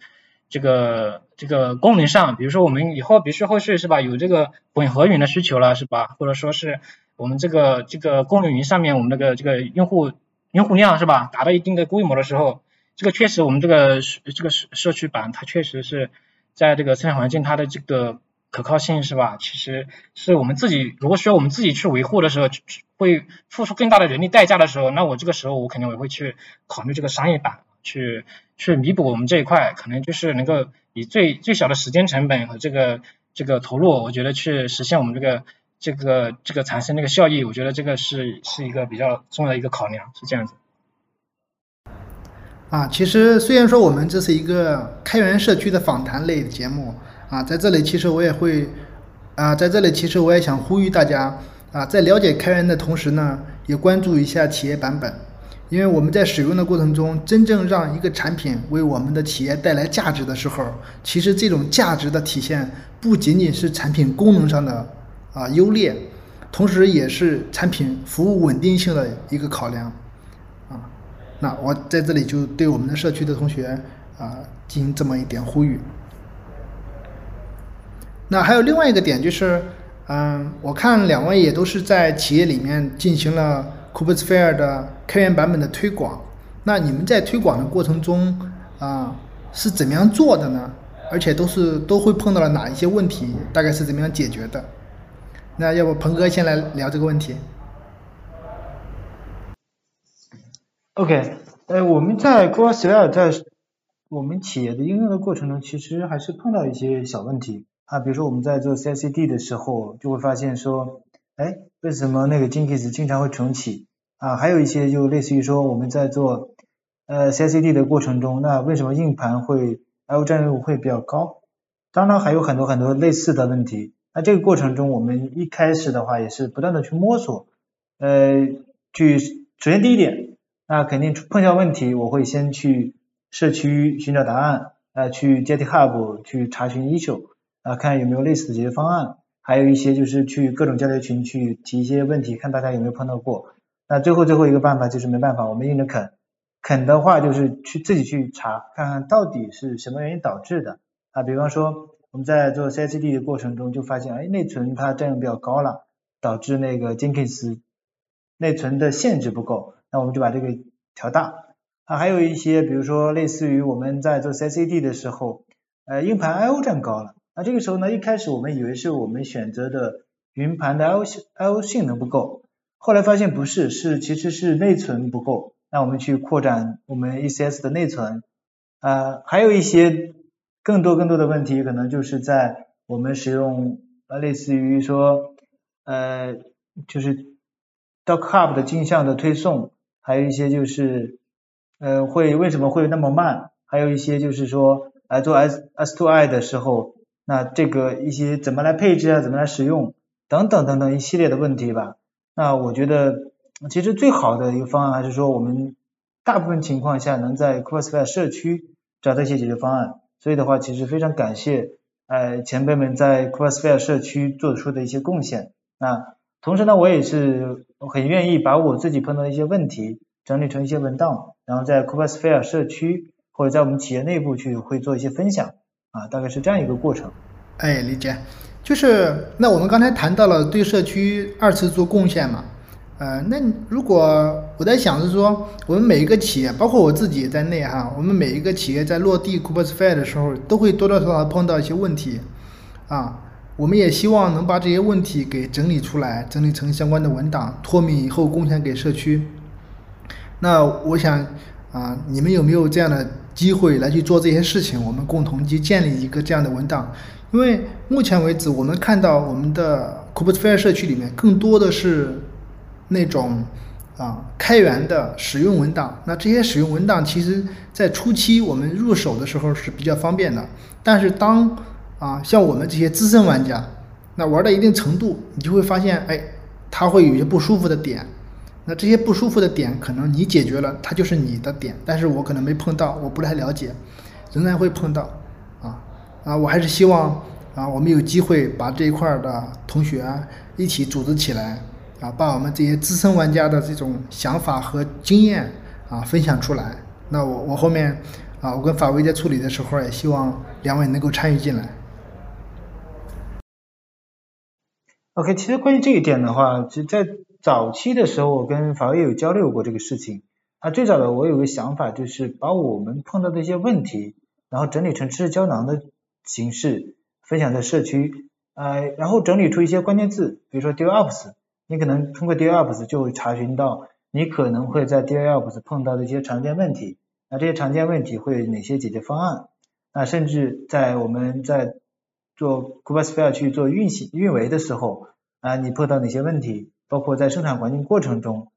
Speaker 4: 这个这个功能上，比如说我们以后，比如说后续是吧，有这个混合云的需求了是吧？或者说是我们这个这个公有云上面，我们那个这个用户用户量是吧，达到一定的规模的时候，这个确实我们这个这个社社区版它确实是在这个生产环境它的这个可靠性是吧？其实是我们自己如果需要我们自己去维护的时候，会付出更大的人力代价的时候，那我这个时候我肯定我会去考虑这个商业版。去去弥补我们这一块，可能就是能够以最最小的时间成本和这个这个投入，我觉得去实现我们这个这个这个产生那个效益，我觉得这个是是一个比较重要的一个考量，是这样子。
Speaker 2: 啊，其实虽然说我们这是一个开源社区的访谈类节目啊，在这里其实我也会啊，在这里其实我也想呼吁大家啊，在了解开源的同时呢，也关注一下企业版本。因为我们在使用的过程中，真正让一个产品为我们的企业带来价值的时候，其实这种价值的体现不仅仅是产品功能上的啊优劣，同时也是产品服务稳定性的一个考量。那我在这里就对我们的社区的同学啊进行这么一点呼吁。那还有另外一个点就是，嗯，我看两位也都是在企业里面进行了。Kubesphere 的开源版本的推广，那你们在推广的过程中啊是怎么样做的呢？而且都是都会碰到了哪一些问题？大概是怎么样解决的？那要不鹏哥先来聊这个问题
Speaker 3: ？OK，呃，我们在 Kubesphere 在我们企业的应用的过程中，其实还是碰到一些小问题啊，比如说我们在做 CI/CD 的时候，就会发现说，哎。为什么那个 Jenkins 经常会重启啊？还有一些就类似于说我们在做呃 CI/CD 的过程中，那为什么硬盘会 I/O 占用会比较高？当然还有很多很多类似的问题。那这个过程中，我们一开始的话也是不断的去摸索，呃，去首先第一点，那肯定碰到问题，我会先去社区寻找答案，呃，去 GitHub 去查询 issue，啊，看有没有类似的解决方案，还有一些就是去各种交流群去提一些问题，看大家有没有碰到过。那最后最后一个办法就是没办法，我们硬着啃，啃的话就是去自己去查，看看到底是什么原因导致的啊，比方说。我们在做 CI/CD 的过程中就发现，哎，内存它占用比较高了，导致那个 Jenkins 内存的限制不够，那我们就把这个调大。啊，还有一些，比如说类似于我们在做 C C D 的时候，呃，硬盘 I/O 占高了，那这个时候呢，一开始我们以为是我们选择的云盘的 I/O I/O 性能不够，后来发现不是，是其实是内存不够，那我们去扩展我们 ECS 的内存，啊，还有一些。更多更多的问题可能就是在我们使用呃类似于说呃就是 Docker Hub 的镜像的推送，还有一些就是呃会为什么会那么慢，还有一些就是说来做 S S to I 的时候，那这个一些怎么来配置啊，怎么来使用等等等等一系列的问题吧。那我觉得其实最好的一个方案还是说我们大部分情况下能在 Crossfire 社区找到一些解决方案。所以的话，其实非常感谢呃前辈们在 Crossfire 社区做出的一些贡献。那同时呢，我也是我很愿意把我自己碰到的一些问题整理成一些文档，然后在 Crossfire 社区或者在我们企业内部去会做一些分享啊，大概是这样一个过程。
Speaker 2: 哎，理解。就是那我们刚才谈到了对社区二次做贡献嘛。呃，那如果我在想是说，我们每一个企业，包括我自己在内哈，我们每一个企业在落地 Kubernetes 的时候，都会多多少少碰到一些问题，啊，我们也希望能把这些问题给整理出来，整理成相关的文档，脱敏以后贡献给社区。那我想啊，你们有没有这样的机会来去做这些事情？我们共同去建立一个这样的文档，因为目前为止，我们看到我们的 Kubernetes 社区里面更多的是。那种啊开源的使用文档，那这些使用文档其实，在初期我们入手的时候是比较方便的。但是当啊像我们这些资深玩家，那玩到一定程度，你就会发现，哎，他会有些不舒服的点。那这些不舒服的点，可能你解决了，它就是你的点，但是我可能没碰到，我不太了解，仍然会碰到。啊啊，我还是希望啊，我们有机会把这一块的同学一起组织起来。啊，把我们这些资深玩家的这种想法和经验啊分享出来。那我我后面啊，我跟法威在处理的时候，也希望两位能够参与进来。
Speaker 3: OK，其实关于这一点的话，其实在早期的时候，我跟法威有交流过这个事情。啊，最早的我有个想法，就是把我们碰到的一些问题，然后整理成知识胶囊的形式分享在社区，呃，然后整理出一些关键字，比如说 DevOps。你可能通过 DevOps 就会查询到你可能会在 DevOps 碰到的一些常见问题，那这些常见问题会有哪些解决方案？那甚至在我们在做 Kubernetes 去做运行运维的时候，啊，你碰到哪些问题？包括在生产环境过程中，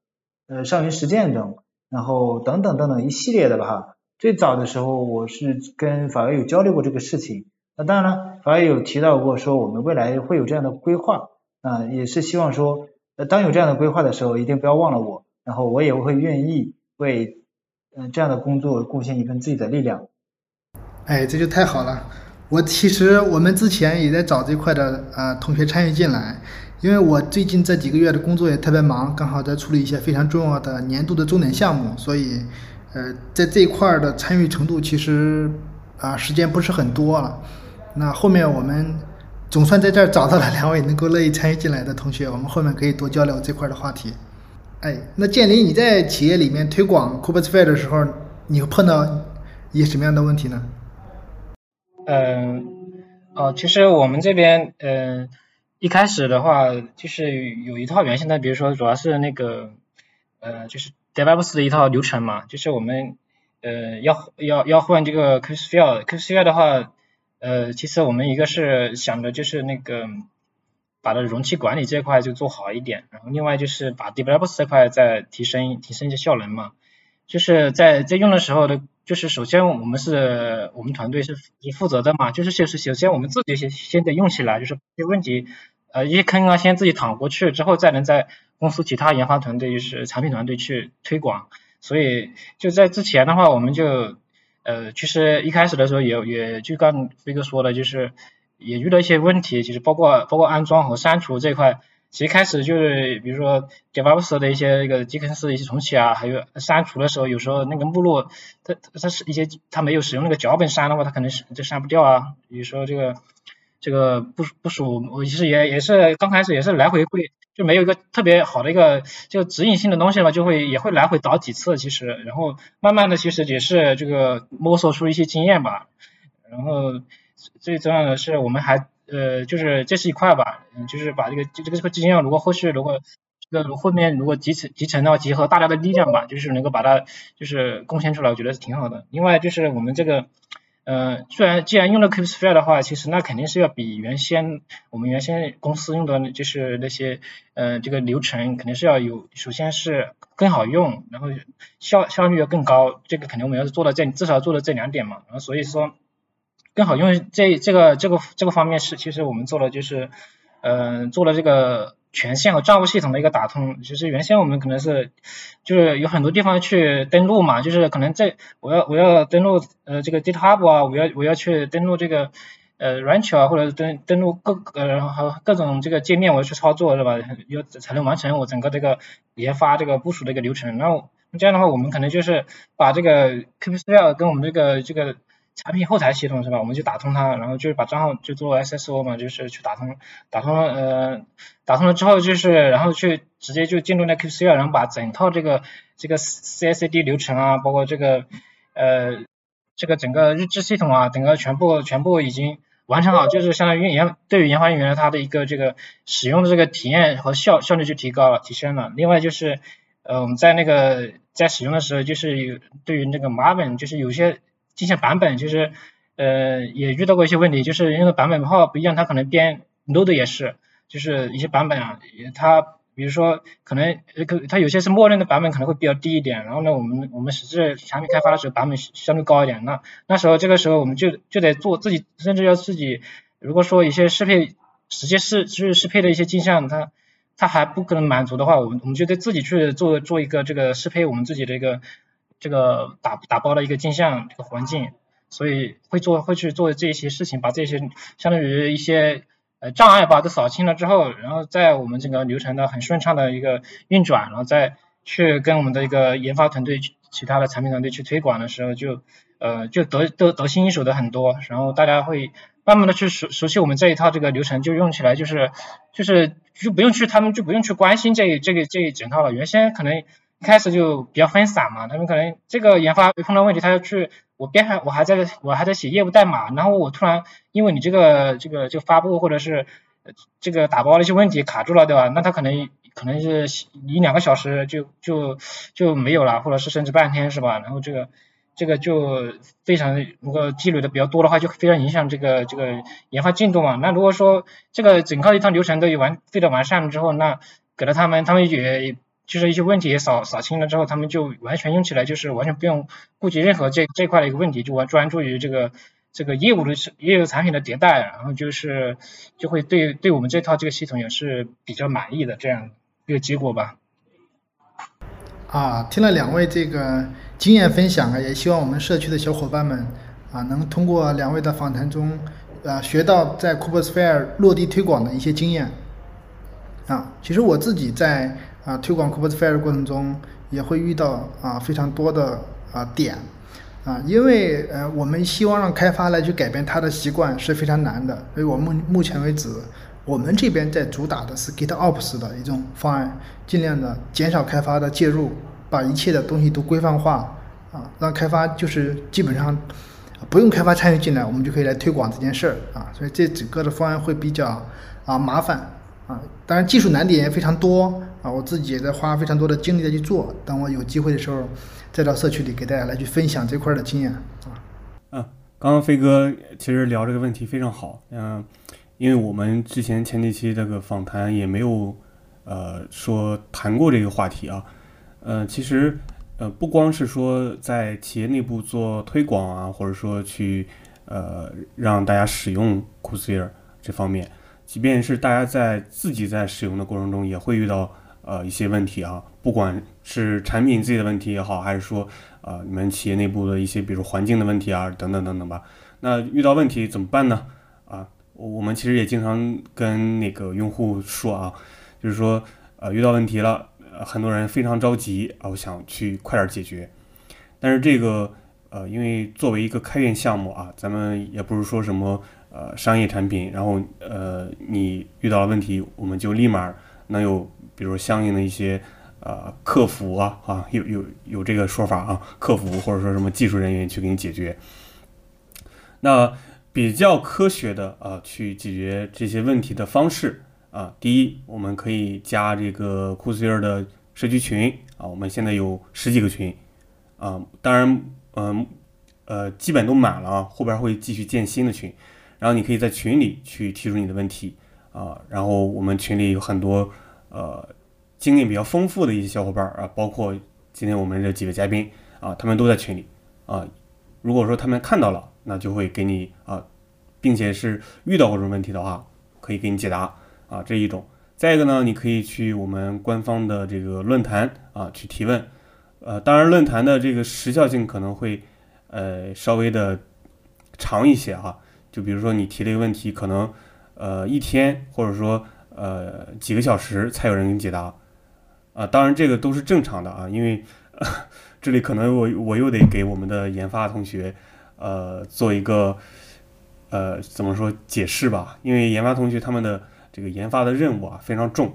Speaker 3: 呃，上云实践中，然后等等等等一系列的吧哈。最早的时候我是跟法威有交流过这个事情，那当然了，法威有提到过说我们未来会有这样的规划，啊，也是希望说。当有这样的规划的时候，一定不要忘了我，然后我也会愿意为嗯这样的工作贡献一份自己的力量。
Speaker 2: 哎，这就太好了！我其实我们之前也在找这块的呃同学参与进来，因为我最近这几个月的工作也特别忙，刚好在处理一些非常重要的年度的重点项目，所以呃在这一块的参与程度其实啊时间不是很多了。那后面我们。总算在这儿找到了两位能够乐意参与进来的同学，我们后面可以多交流这块的话题。哎，那建林，你在企业里面推广 Kubernetes 的时候，你会碰到一些什么样的问题呢？
Speaker 4: 嗯，哦，其实我们这边，嗯，一开始的话就是有一套原先的，比如说主要是那个，呃，就是 DevOps 的一套流程嘛，就是我们，呃，要要要换这个 Kubernetes，Kubernetes 的话。呃，其实我们一个是想着就是那个把的容器管理这块就做好一点，然后另外就是把 developers 这块再提升提升一些效能嘛。就是在在用的时候的，就是首先我们是我们团队是是负责的嘛，就是就是首先我们自己先先得用起来，就是这些问题呃一些坑啊先自己躺过去，之后再能在公司其他研发团队就是产品团队去推广。所以就在之前的话，我们就呃，其实一开始的时候也也就刚飞哥说的，就是也遇到一些问题，其实包括包括安装和删除这块。其实开始就是比如说 DevOps 的一些一个 d e c o n s 的一些重启啊，还有删除的时候，有时候那个目录它它是一些它没有使用那个脚本删的话，它可能是就删不掉啊。有时候这个这个部部署，我其实也也是刚开始也是来回会就没有一个特别好的一个就指引性的东西嘛，就会也会来回倒几次其实，然后慢慢的其实也是这个摸索出一些经验吧。然后最重要的是我们还。呃，就是这是一块吧，嗯，就是把这个这个这个经验，如果后续如果这个后面如果集成集成的话，结合大家的力量吧，就是能够把它就是贡献出来，我觉得是挺好的。另外就是我们这个，呃，虽然既然用了 Kubesphere 的话，其实那肯定是要比原先我们原先公司用的就是那些呃这个流程肯定是要有，首先是更好用，然后效效率要更高，这个肯定我们要是做到这至少做到这两点嘛，然后所以说。更好用这这个这个这个方面是，其实我们做了就是，呃，做了这个权限和账户系统的一个打通。其实原先我们可能是，就是有很多地方去登录嘛，就是可能在我要我要登录呃这个 GitHub 啊，我要我要去登录这个呃 Rancher 啊，或者登登录各呃然后各种这个界面我要去操作是吧？要才能完成我整个这个研发这个部署的一个流程。那这样的话，我们可能就是把这个 Kubesphere 跟我们这个这个产品后台系统是吧？我们就打通它，然后就是把账号就做 SSO 嘛，就是去打通，打通了呃，打通了之后就是然后去直接就进入那 Kubesphere，然后把整套这个这个 CI/CD 流程啊，包括这个呃这个整个日志系统啊，整个全部全部已经完成好，就是相当于研对于研发人员他的一个这个使用的这个体验和效效率就提高了，提升了。另外就是呃我们在那个在使用的时候，就是有对于那个 Maven 就是有些进行版本就是呃也遇到过一些问题，就是因为版本号不一样，它可能编 load 也是，就是一些版本啊，它比如说可能可它有些是默认的版本可能会比较低一点，然后呢我们我们实质产品开发的时候版本相对高一点，那那时候这个时候我们就就得做自己，甚至要自己，如果说一些适配直接适就是适配的一些镜像，它它还不可能满足的话，我们我们就得自己去做做一个这个适配我们自己的一个。这个打打包的一个镜像这个环境，所以会做会去做这些事情，把这些相当于一些呃障碍吧都扫清了之后，然后在我们这个流程的很顺畅的一个运转，然后再去跟我们的一个研发团队、其他的产品团队去推广的时候，就呃就得得得心应手的很多，然后大家会慢慢的去熟熟悉我们这一套这个流程，就用起来就是就是就不用去他们就不用去关心这这个这一整套了，原先可能。开始就比较分散嘛，他们可能这个研发碰到问题，他要去我边上我还在我还在写业务代码，然后我突然因为你这个这个就发布或者是这个打包的一些问题卡住了，对吧？那他可能可能是一两个小时就就就没有了，或者是甚至半天是吧？然后这个这个就非常如果积累的比较多的话，就非常影响这个这个研发进度嘛。那如果说这个整个一套流程都完非常完善了之后，那给了他们，他们也。就是一些问题也扫扫清了之后，他们就完全用起来就是完全不用顾及任何这这块的一个问题，就完专注于这个这个业务的业务产品的迭代，然后就是就会对对我们这套这个系统也是比较满意的这样一个结果吧。
Speaker 2: 啊，听了两位这个经验分享啊，也希望我们社区的小伙伴们啊，能通过两位的访谈中啊，学到在 Kubesphere 落地推广的一些经验。啊，其实我自己在啊推广 Kubesphere 过程中，也会遇到啊非常多的啊点，啊，因为呃我们希望让开发来去改变他的习惯是非常难的，所以我目目前为止，我们这边在主打的是 GitOps 的一种方案，尽量的减少开发的介入，把一切的东西都规范化，啊，让开发就是基本上不用开发参与进来，我们就可以来推广这件事儿啊，所以这整个的方案会比较啊麻烦。啊，当然技术难点也非常多啊，我自己也在花非常多的精力在去做。等我有机会的时候，再到社区里给大家来去分享这块的经验啊。
Speaker 1: 嗯，刚刚飞哥其实聊这个问题非常好，嗯，因为我们之前前几期这个访谈也没有呃说谈过这个话题啊，呃，其实呃不光是说在企业内部做推广啊，或者说去呃让大家使用 Kubesphere 这方面。即便是大家在自己在使用的过程中，也会遇到呃一些问题啊，不管是产品自己的问题也好，还是说啊你们企业内部的一些比如环境的问题啊等等等等吧。那遇到问题怎么办呢？啊，我们其实也经常跟那个用户说啊，就是说呃遇到问题了，很多人非常着急啊，我想去快点解决。但是这个呃，因为作为一个开源项目啊，咱们也不是说什么呃商业产品，然后呃你遇到了问题，我们就立马能有比如相应的一些呃客服啊啊有有有这个说法啊，客服或者说什么技术人员去给你解决。那比较科学的啊去解决这些问题的方式啊，第一，我们可以加这个库斯 r 的社区群啊，我们现在有十几个群啊，当然，嗯呃，基本都满了啊，后边会继续建新的群，然后你可以在群里去提出你的问题啊，然后我们群里有很多呃经验比较丰富的一些小伙伴啊，包括今天我们这几位嘉宾啊，他们都在群里啊，如果说他们看到了。那就会给你啊，并且是遇到过这种问题的话，可以给你解答啊，这一种。再一个呢，你可以去我们官方的这个论坛啊去提问，呃，当然论坛的这个时效性可能会呃稍微的长一些哈。就比如说你提了一个问题，可能呃一天或者说呃几个小时才有人给你解答啊。当然这个都是正常的啊，因为 这里可能我我又得给我们的研发同学。呃，做一个呃，怎么说解释吧？因为研发同学他们的这个研发的任务啊非常重，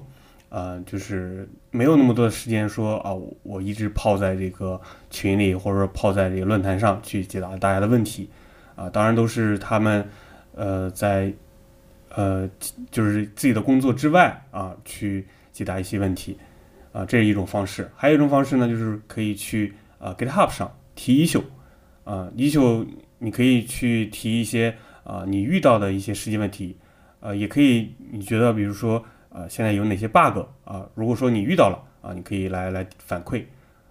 Speaker 1: 呃，就是没有那么多的时间说啊，我一直泡在这个群里或者说泡在这个论坛上去解答大家的问题啊。当然都是他们呃在呃就是自己的工作之外啊去解答一些问题啊，这是一种方式。还有一种方式呢，就是可以去啊 GitHub 上提 issue。啊，依旧你可以去提一些啊，你遇到的一些实际问题，呃，也可以你觉得比如说啊，现在有哪些 bug 啊？如果说你遇到了啊，你可以来来反馈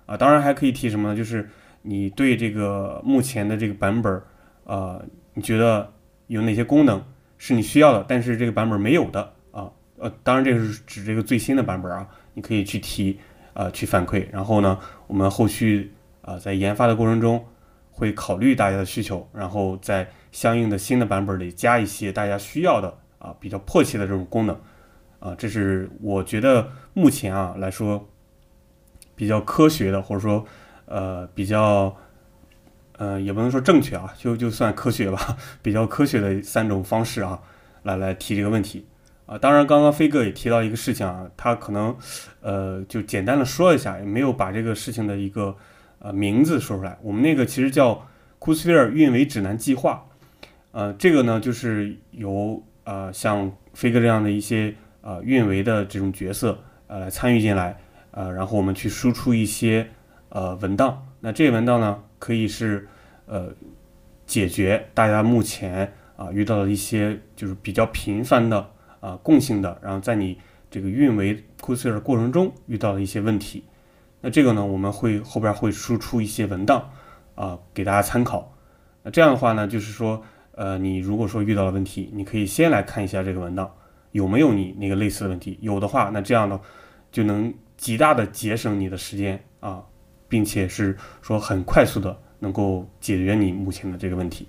Speaker 1: 啊。当然还可以提什么呢？就是你对这个目前的这个版本啊，你觉得有哪些功能是你需要的，但是这个版本没有的啊？呃，当然这个是指这个最新的版本啊，你可以去提啊，去反馈。然后呢，我们后续啊，在研发的过程中。会考虑大家的需求，然后在相应的新的版本里加一些大家需要的啊比较迫切的这种功能啊，这是我觉得目前啊来说比较科学的，或者说呃比较呃也不能说正确啊，就就算科学吧，比较科学的三种方式啊来来提这个问题啊。当然，刚刚飞哥也提到一个事情啊，他可能呃就简单的说一下，也没有把这个事情的一个。呃，名字说出来，我们那个其实叫 c u s p h e r e 运维指南计划。呃，这个呢，就是由呃像飞哥这样的一些呃运维的这种角色呃来参与进来，呃，然后我们去输出一些呃文档。那这个文档呢，可以是呃解决大家目前啊遇到的一些就是比较频繁的啊共性的，然后在你这个运维 p u s e r 过程中遇到的一些问题。那这个呢，我们会后边会输出一些文档啊，给大家参考。那这样的话呢，就是说，呃，你如果说遇到了问题，你可以先来看一下这个文档有没有你那个类似的问题，有的话，那这样呢，就能极大的节省你的时间啊，并且是说很快速的能够解决你目前的这个问题。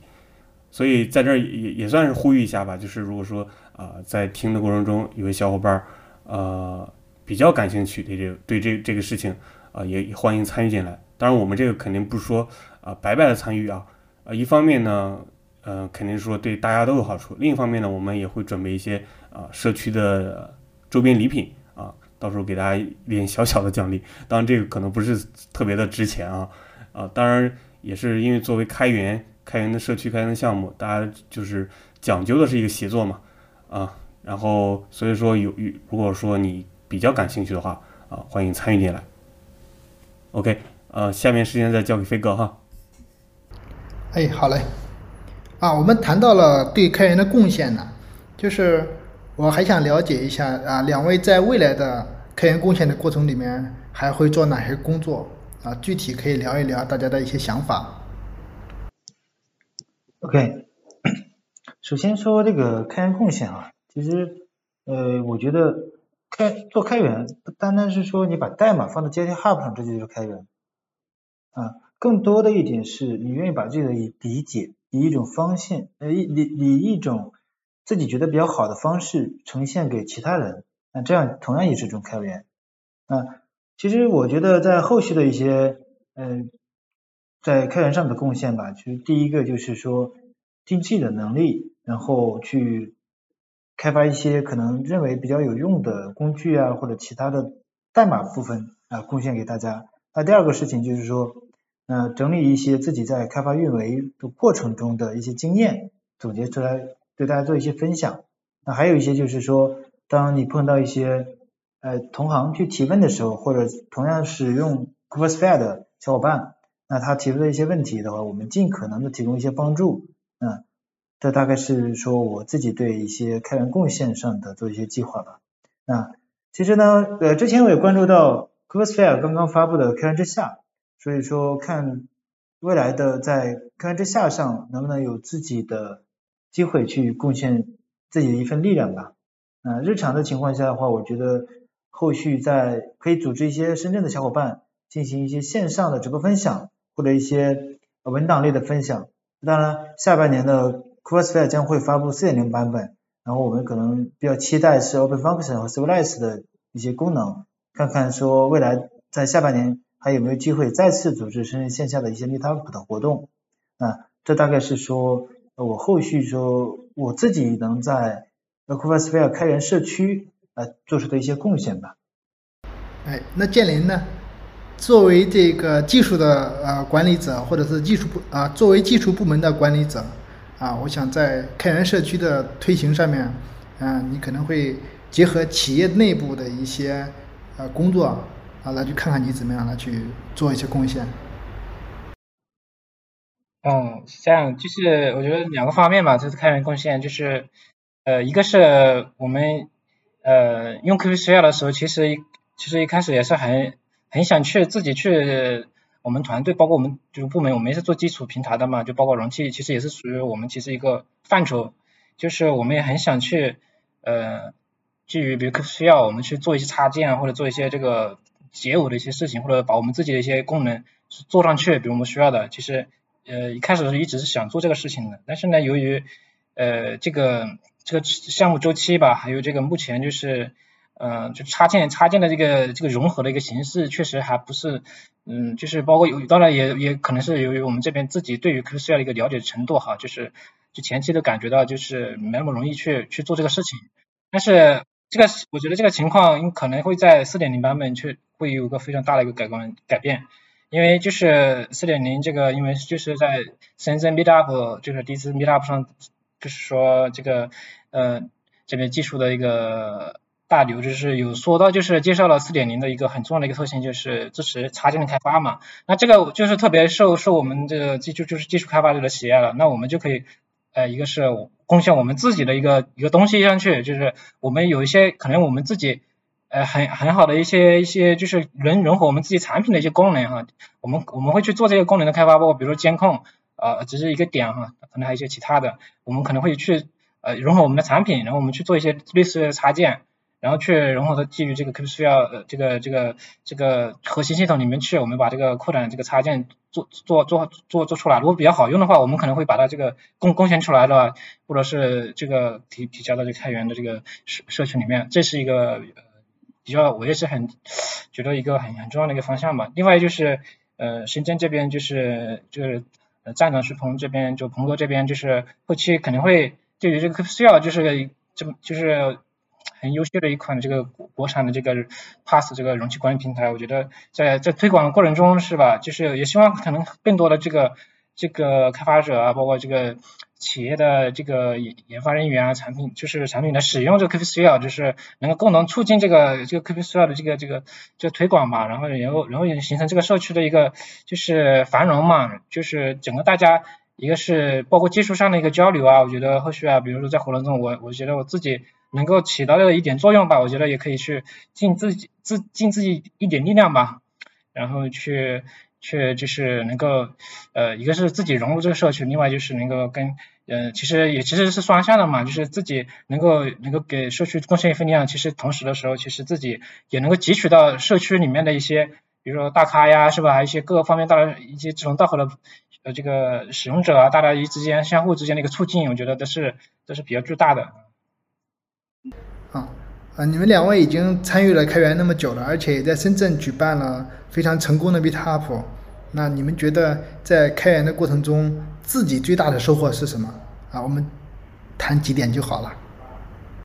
Speaker 1: 所以在这儿也也算是呼吁一下吧，就是如果说啊，在听的过程中，有位小伙伴呃比较感兴趣对这对这这个事情。啊，也也欢迎参与进来。当然，我们这个肯定不是说啊白白的参与啊。呃，一方面呢，呃，肯定说对大家都有好处；另一方面呢，我们也会准备一些啊社区的周边礼品，到时候给大家一点小小的奖励。当然，这个可能不是特别的值钱啊。啊，当然也是因为作为开源开源的社区、开源的项目，大家就是讲究的是一个协作嘛。啊，然后所以说有有，如果说你比较感兴趣的话啊，欢迎参与进来。OK，呃，下面时间再交给飞哥哈。
Speaker 2: 哎，好嘞。啊，我们谈到了对开源的贡献呢，就是我还想了解一下啊，两位在未来的开源贡献的过程里面还会做哪些工作啊？具体可以聊一聊大家的一些想法。
Speaker 3: OK，首先说这个开源贡献啊，其实呃，我觉得开做开源不单单是说你把代码放到 GitHub 上，这就是开源啊，更多的一点是你愿意把这个理解以一种方向，呃，以以一种自己觉得比较好的方式呈现给其他人，那这样同样也是一种开源啊。其实我觉得在后续的一些嗯，在开源上的贡献吧，其实第一个就是说尽自己的能力，然后去。开发一些可能认为比较有用的工具啊，或者其他的代码部分啊，贡献给大家。那第二个事情就是说，呃，整理一些自己在开发运维的过程中的一些经验，总结出来对大家做一些分享。那还有一些就是说，当你碰到一些呃同行去提问的时候，或者同样使用 Coursera 的小伙伴，那他提出的一些问题的话，我们尽可能的提供一些帮助，嗯。这大概是说我自己对一些开源贡献上的做一些计划吧。那其实呢，呃，之前我也关注到 Coursera 刚刚发布的开源之下，所以说看未来的在开源之下上能不能有自己的机会去贡献自己的一份力量吧。那日常的情况下的话，我觉得后续在可以组织一些深圳的小伙伴进行一些线上的直播分享，或者一些文档类的分享。当然，下半年的 Coursera 将会发布4.0版本，然后我们可能比较期待是 Open Function 和 Serverless 的一些功能，看看说未来在下半年还有没有机会再次组织深圳线下的一些 Meetup 的活动。啊，这大概是说我后续说我自己能在 Coursera 开源社区呃做出的一些贡献吧。
Speaker 2: 哎，那建林呢？作为这个技术的呃管理者，或者是技术部啊，作为技术部门的管理者。啊，我想在开源社区的推行上面，啊，你可能会结合企业内部的一些呃工作啊，来去看看你怎么样来去做一些贡献。
Speaker 4: 嗯，是这样，就是我觉得两个方面吧，就是开源贡献就是，呃，一个是我们呃用 QQ 需要的时候，其实其实一开始也是很很想去自己去。我们团队包括我们就是部门，我们也是做基础平台的嘛，就包括容器，其实也是属于我们其实一个范畴，就是我们也很想去呃，基于比如需要，我们去做一些插件啊，或者做一些这个解耦的一些事情，或者把我们自己的一些功能做上去，比如我们需要的，其实呃一开始是一直是想做这个事情的，但是呢，由于呃这个这个项目周期吧，还有这个目前就是。嗯，就插件插件的这个这个融合的一个形式，确实还不是，嗯，就是包括有，当然也也可能是由于我们这边自己对于 q q 的一个了解程度哈，就是就前期都感觉到就是没那么容易去去做这个事情，但是这个我觉得这个情况可能会在四点零版本去会有一个非常大的一个改观改变，因为就是四点零这个因为就是在深圳 Meetup 就是第一次 Meetup 上就是说这个呃这边技术的一个。大刘就是有说到，就是介绍了四点零的一个很重要的一个特性，就是支持插件的开发嘛。那这个就是特别受受我们这个技术就是技术开发者的喜爱了。那我们就可以，呃，一个是贡献我们自己的一个一个东西上去，就是我们有一些可能我们自己呃很很好的一些一些就是能融合我们自己产品的一些功能哈。我们我们会去做这些功能的开发，包括比如说监控，呃，只是一个点哈，可能还有一些其他的，我们可能会去呃融合我们的产品，然后我们去做一些类似的插件。然后去融合的基于这个 QPSQL 这个这个这个核心系统里面去，我们把这个扩展这个插件做做做做做出来。如果比较好用的话，我们可能会把它这个贡贡献出来的，或者是这个提提交到这个开源的这个社社群里面。这是一个比较，我也是很觉得一个很很重要的一个方向吧。另外就是呃深圳这边就是就是呃站长徐鹏这边就鹏哥这边就是后期肯定会对于这个 QPSQL 就是这么就是。很优秀的一款这个国产的这个 Pass 这个容器管理平台，我觉得在在推广的过程中是吧，就是也希望可能更多的这个这个开发者啊，包括这个企业的这个研研发人员啊，产品就是产品的使用这个 kpcl 就是能够共同促进这个这个 kpcl 的这个这个这个推广吧，然后然后然后也形成这个社区的一个就是繁荣嘛，就是整个大家一个是包括技术上的一个交流啊，我觉得后续啊，比如说在活动中，我我觉得我自己。能够起到的一点作用吧，我觉得也可以去尽自己自尽自己一点力量吧，然后去去就是能够呃一个是自己融入这个社区，另外就是能够跟呃其实也其实是双向的嘛，就是自己能够能够给社区贡献一份力量，其实同时的时候其实自己也能够汲取到社区里面的一些比如说大咖呀是吧，还有一些各个方面大家一些志同道合的呃这个使用者啊，大家一之间相互之间的一个促进，我觉得都是都是比较巨大的。
Speaker 2: 啊。啊，你们两位已经参与了开源那么久了，而且也在深圳举办了非常成功的 Meetup。那你们觉得在开源的过程中，自己最大的收获是什么？啊，我们谈几点就好了。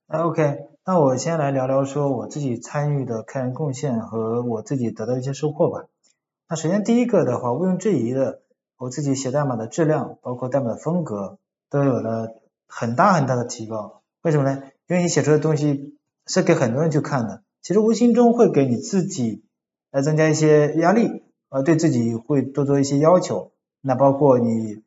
Speaker 3: ，OK，那我先来聊聊说我自己参与的开源贡献和我自己得到一些收获吧。那首先第一个的话，毋庸置疑的，我自己写代码的质量，包括代码的风格，都有了很大很大的提高。为什么呢？因为你写出的东西。是给很多人去看的，其实无形中会给你自己来增加一些压力，呃，对自己会多做一些要求。那包括你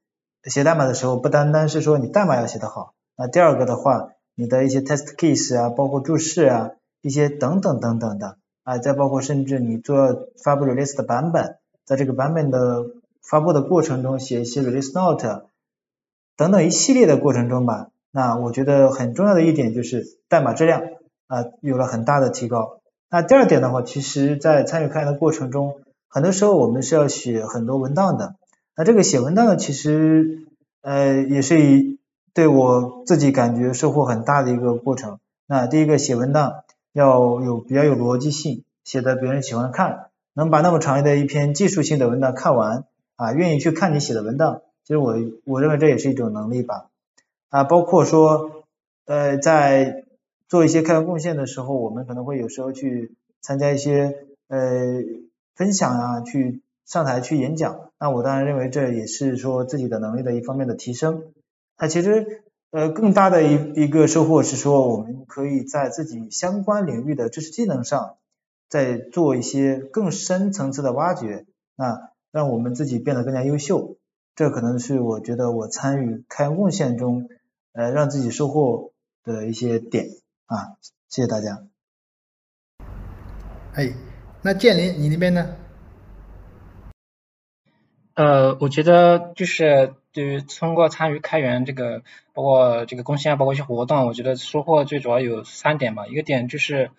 Speaker 3: 写代码的时候，不单单是说你代码要写得好，那第二个的话，你的一些 test case 啊，包括注释啊，一些等等等等的啊，再包括甚至你做发布 release 的版本，在这个版本的发布的过程中写一些 release note 等等一系列的过程中吧，那我觉得很重要的一点就是代码质量。啊，有了很大的提高。那第二点的话，其实，在参与开源的过程中，很多时候我们是要写很多文档的。那这个写文档呢，其实呃也是以对我自己感觉收获很大的一个过程。那第一个写文档要有比较有逻辑性，写的别人喜欢看，能把那么长的一篇技术性的文档看完啊，愿意去看你写的文档。其实我我认为这也是一种能力吧。啊，包括说呃在做一些开源贡献的时候，我们可能会有时候去参加一些呃分享啊，去上台去演讲。那我当然认为这也是说自己的能力的一方面的提升。那其实呃更大的一一个收获是说，我们可以在自己相关领域的知识技能上，再做一些更深层次的挖掘，那让我们自己变得更加优秀。这可能是我觉得我参与开源贡献中呃让自己收获的一些点。啊，谢谢大家。
Speaker 2: 哎，那建林，你那边呢？
Speaker 4: 呃，我觉得就是对于通过参与开源这个，包括这个贡献，包括一些活动，我觉得收获最主要有三点吧。一个点就是，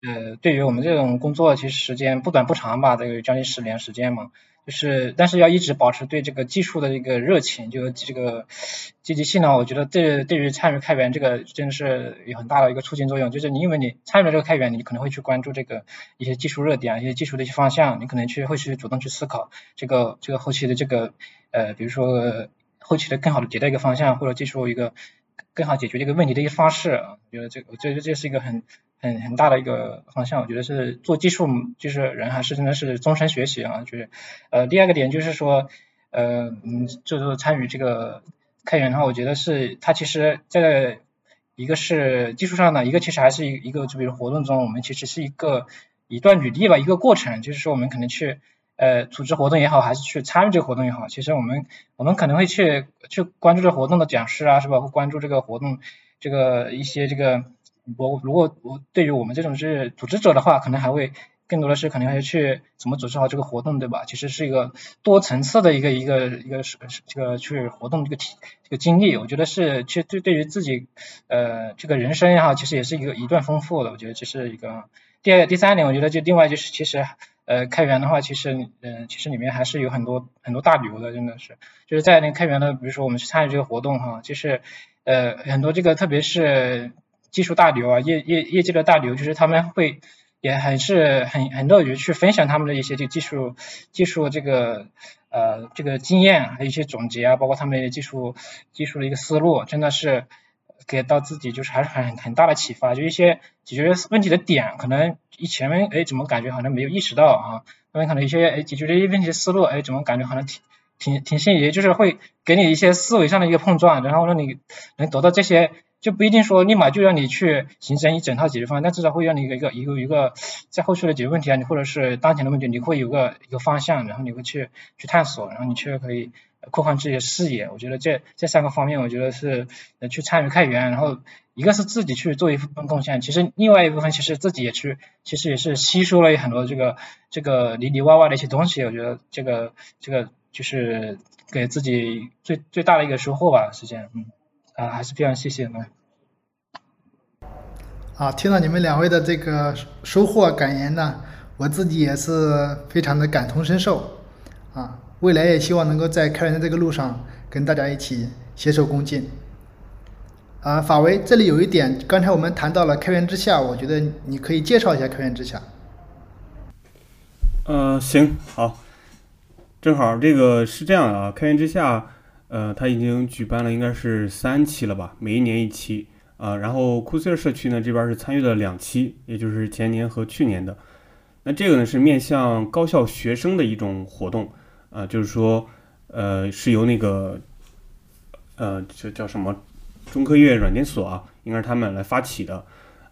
Speaker 4: 呃，对于我们这种工作，其实时间不短不长吧，都有将近十年时间嘛。就是，但是要一直保持对这个技术的一个热情，就这个积极性呢，我觉得对对于参与开源这个真的是有很大的一个促进作用。就是你因为你参与了这个开源，你可能会去关注这个一些技术热点啊，一些技术的一些方向，你可能去会去主动去思考这个这个后期的这个呃，比如说后期的更好的迭代一个方向，或者技术一个更好解决这个问题的一个方式。我觉得这我觉得这是一个很。很很大的一个方向，我觉得是做技术就是人还是真的是终身学习啊，就是呃第二个点就是说呃嗯就是参与这个开源的话，我觉得是它其实在一个是技术上的，一个其实还是一一个就比如活动中，我们其实是一个一段履历吧，一个过程，就是说我们可能去呃组织活动也好，还是去参与这个活动也好，其实我们我们可能会去去关注这活动的讲师啊，是吧？会关注这个活动这个一些这个。我如果我对于我们这种是组织者的话，可能还会更多的是可能会去怎么组织好这个活动，对吧？其实是一个多层次的一个一个一个是这个去活动这个体这个经历，我觉得是其实对对于自己呃这个人生也好，其实也是一个一段丰富的。我觉得这是一个第二第三点，我觉得就另外就是其实呃开源的话，其实嗯其实里面还是有很多很多大牛的，真的是就是在那开源的，比如说我们去参与这个活动哈，就是呃很多这个特别是。技术大牛啊，业业业界的大牛，就是他们会也很是很很乐于去分享他们的一些这技术技术这个呃这个经验，还有一些总结啊，包括他们的技术技术的一个思路，真的是给到自己就是还是很很大的启发，就一些解决问题的点，可能以前面哎怎么感觉好像没有意识到啊，他们可能一些哎解决这些问题的思路，哎怎么感觉好像挺挺挺新颖，就是会给你一些思维上的一个碰撞，然后让你能得到这些。就不一定说立马就让你去形成一整套解决方案，但至少会让你一个一个一个一个在后续的解决问题啊，你或者是当前的问题，你会有个一个方向，然后你会去去探索，然后你却可以扩宽自己的视野。我觉得这这三个方面，我觉得是呃去参与开源，然后一个是自己去做一部分贡献，其实另外一部分其实自己也去，其实也是吸收了很多这个这个里里外外的一些东西。我觉得这个这个就是给自己最最大的一个收获吧，是这样，嗯。啊，还是非常谢谢们。
Speaker 2: 啊，听到你们两位的这个收获感言呢，我自己也是非常的感同身受。啊，未来也希望能够在开源的这个路上跟大家一起携手共进。啊，法维，这里有一点，刚才我们谈到了开源之下，我觉得你可以介绍一下开源之下。
Speaker 1: 呃，行，好，正好这个是这样的啊，开源之下。呃，他已经举办了应该是三期了吧，每一年一期啊。然后库斯尔社区呢这边是参与了两期，也就是前年和去年的。那这个呢是面向高校学生的一种活动啊，就是说呃是由那个呃这叫什么中科院软件所啊，应该是他们来发起的。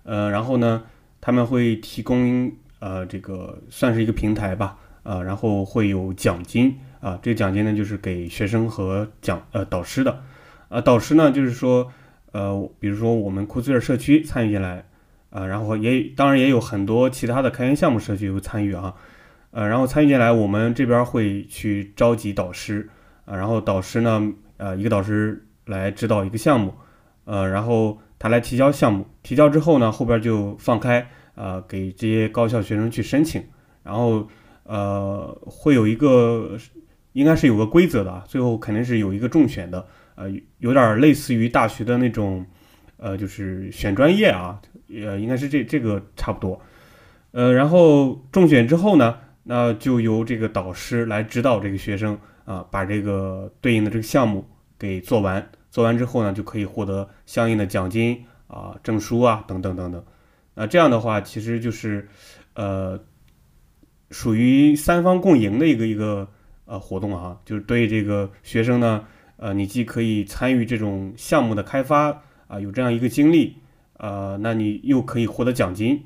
Speaker 1: 呃，然后呢他们会提供呃这个算是一个平台吧啊，然后会有奖金。啊，这个奖金呢，就是给学生和讲呃导师的，啊，导师呢，就是说，呃，比如说我们库兹尔社区参与进来，啊，然后也当然也有很多其他的开源项目社区会参与啊，呃，然后参与进来，我们这边会去召集导师，啊，然后导师呢，呃，一个导师来指导一个项目，呃，然后他来提交项目，提交之后呢，后边就放开，啊，给这些高校学生去申请，然后呃，会有一个。应该是有个规则的，最后肯定是有一个重选的，呃，有点类似于大学的那种，呃，就是选专业啊，呃，应该是这这个差不多，呃，然后中选之后呢，那就由这个导师来指导这个学生啊，把这个对应的这个项目给做完，做完之后呢，就可以获得相应的奖金啊、证书啊等等等等，那这样的话，其实就是，呃，属于三方共赢的一个一个。呃，活动啊，就是对这个学生呢，呃，你既可以参与这种项目的开发啊，有这样一个经历，呃，那你又可以获得奖金。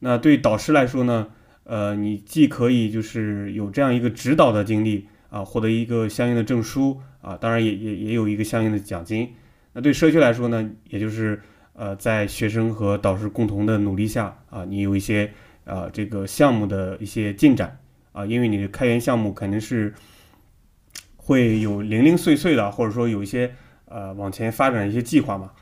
Speaker 1: 那对导师来说呢，呃，你既可以就是有这样一个指导的经历啊，获得一个相应的证书啊，当然也也也有一个相应的奖金。那对社区来说呢，也就是呃，在学生和导师共同的努力下啊，你有一些啊这个项目的一些进展。啊，因为你的开源项目肯定是会有零零碎碎的，或者说有一些呃往前发展一些计划嘛。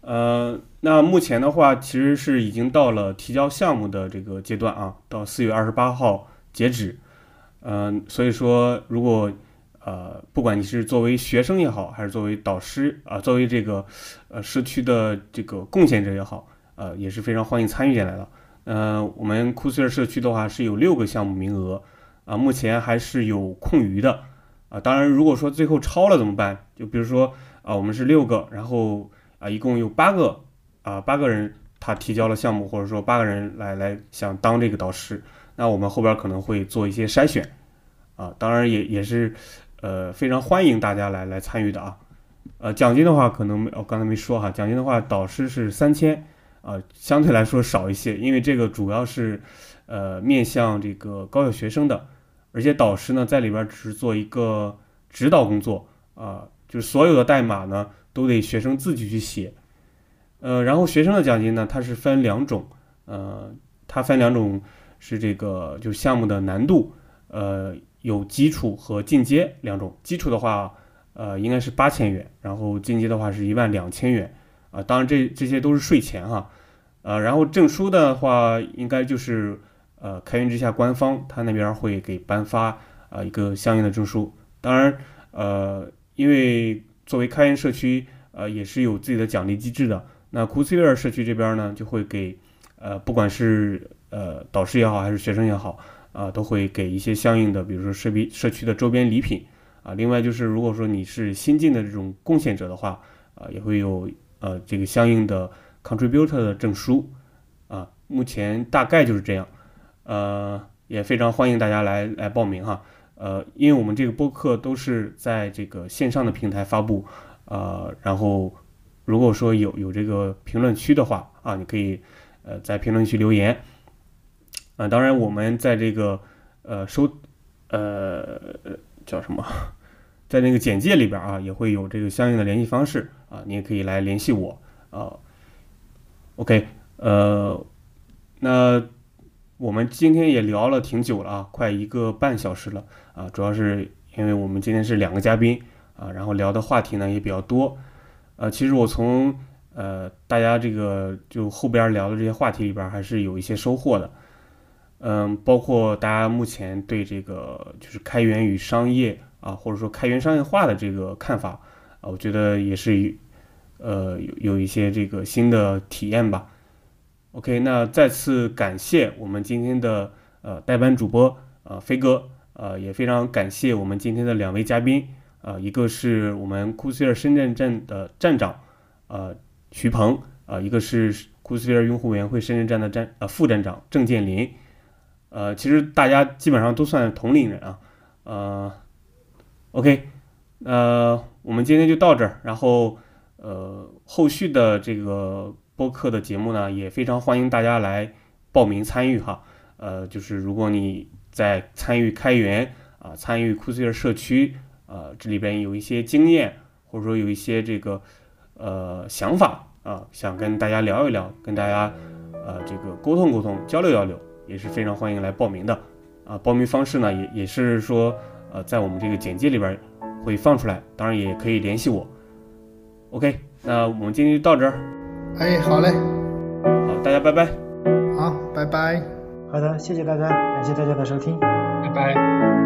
Speaker 1: 呃，那目前的话，其实是已经到了提交项目的这个阶段啊，到四月二十八号截止。嗯，所以说，如果呃不管你是作为学生也好，还是作为导师啊，作为这个呃社区的这个贡献者也好，呃也是非常欢迎参与进来的。呃，我们库斯尔社区的话是有六个项目名额，啊，目前还是有空余的，啊，当然如果说最后超了怎么办？就比如说啊，我们是六个，然后啊，一共有八个啊，八个人他提交了项目，或者说八个人来来想当这个导师，那我们后边可能会做一些筛选，啊，当然也也是呃非常欢迎大家来来参与的啊，呃，奖金的话可能我刚才没说哈，奖金的话导师是三千。啊，相对来说少一些，因为这个主要是，呃，面向这个高校学生的，而且导师呢在里边只是做一个指导工作啊，就是所有的代码呢都得学生自己去写，呃，然后学生的奖金呢它是分两种，呃，它分两种是这个就项目的难度，呃，有基础和进阶两种，基础的话，呃，应该是八千元，然后进阶的话是一万两千元，啊，当然这这些都是税前哈。呃，然后证书的话，应该就是呃，开源之下官方他那边会给颁发啊一个相应的证书。当然，呃，因为作为开源社区，呃，也是有自己的奖励机制的。那 c o s e r 社区这边呢，就会给呃，不管是呃导师也好，还是学生也好，啊，都会给一些相应的，比如说社比社区的周边礼品啊。另外就是，如果说你是新进的这种贡献者的话，啊，也会有呃这个相应的。Contributor 的证书啊，目前大概就是这样，呃，也非常欢迎大家来来报名哈，呃，因为我们这个播客都是在这个线上的平台发布，呃，然后如果说有有这个评论区的话啊，你可以呃在评论区留言。啊，当然我们在这个呃收呃叫什么，在那个简介里边啊，也会有这个相应的联系方式啊，你也可以来联系我啊。OK，呃，那我们今天也聊了挺久了啊，快一个半小时了啊，主要是因为我们今天是两个嘉宾啊，然后聊的话题呢也比较多。呃，其实我从呃大家这个就后边聊的这些话题里边，还是有一些收获的。嗯，包括大家目前对这个就是开源与商业啊，或者说开源商业化的这个看法啊，我觉得也是呃有有一些这个新的体验吧。OK，那再次感谢我们今天的呃代班主播呃飞哥，呃也非常感谢我们今天的两位嘉宾啊，一个是我们库斯尔深圳站的站长呃徐鹏啊，一个是库斯尔用户委员会深圳站的站呃副站长郑建林。呃，其实大家基本上都算同龄人啊，呃，OK，呃，我们今天就到这儿，然后呃，后续的这个播客的节目呢，也非常欢迎大家来报名参与哈，呃，就是如果你在参与开源啊，参与库斯尔社区啊，这里边有一些经验，或者说有一些这个呃想法啊，想跟大家聊一聊，跟大家呃这个沟通沟通，交流交流。也是非常欢迎来报名的，啊，报名方式呢也也是说，呃，在我们这个简介里边会放出来，当然也可以联系我。ok，那我们今天就到这儿。
Speaker 2: 哎，好嘞，
Speaker 1: 好，大家拜拜。
Speaker 2: 好，拜拜。
Speaker 3: 好的，谢谢大家，感谢大家的收听。拜拜。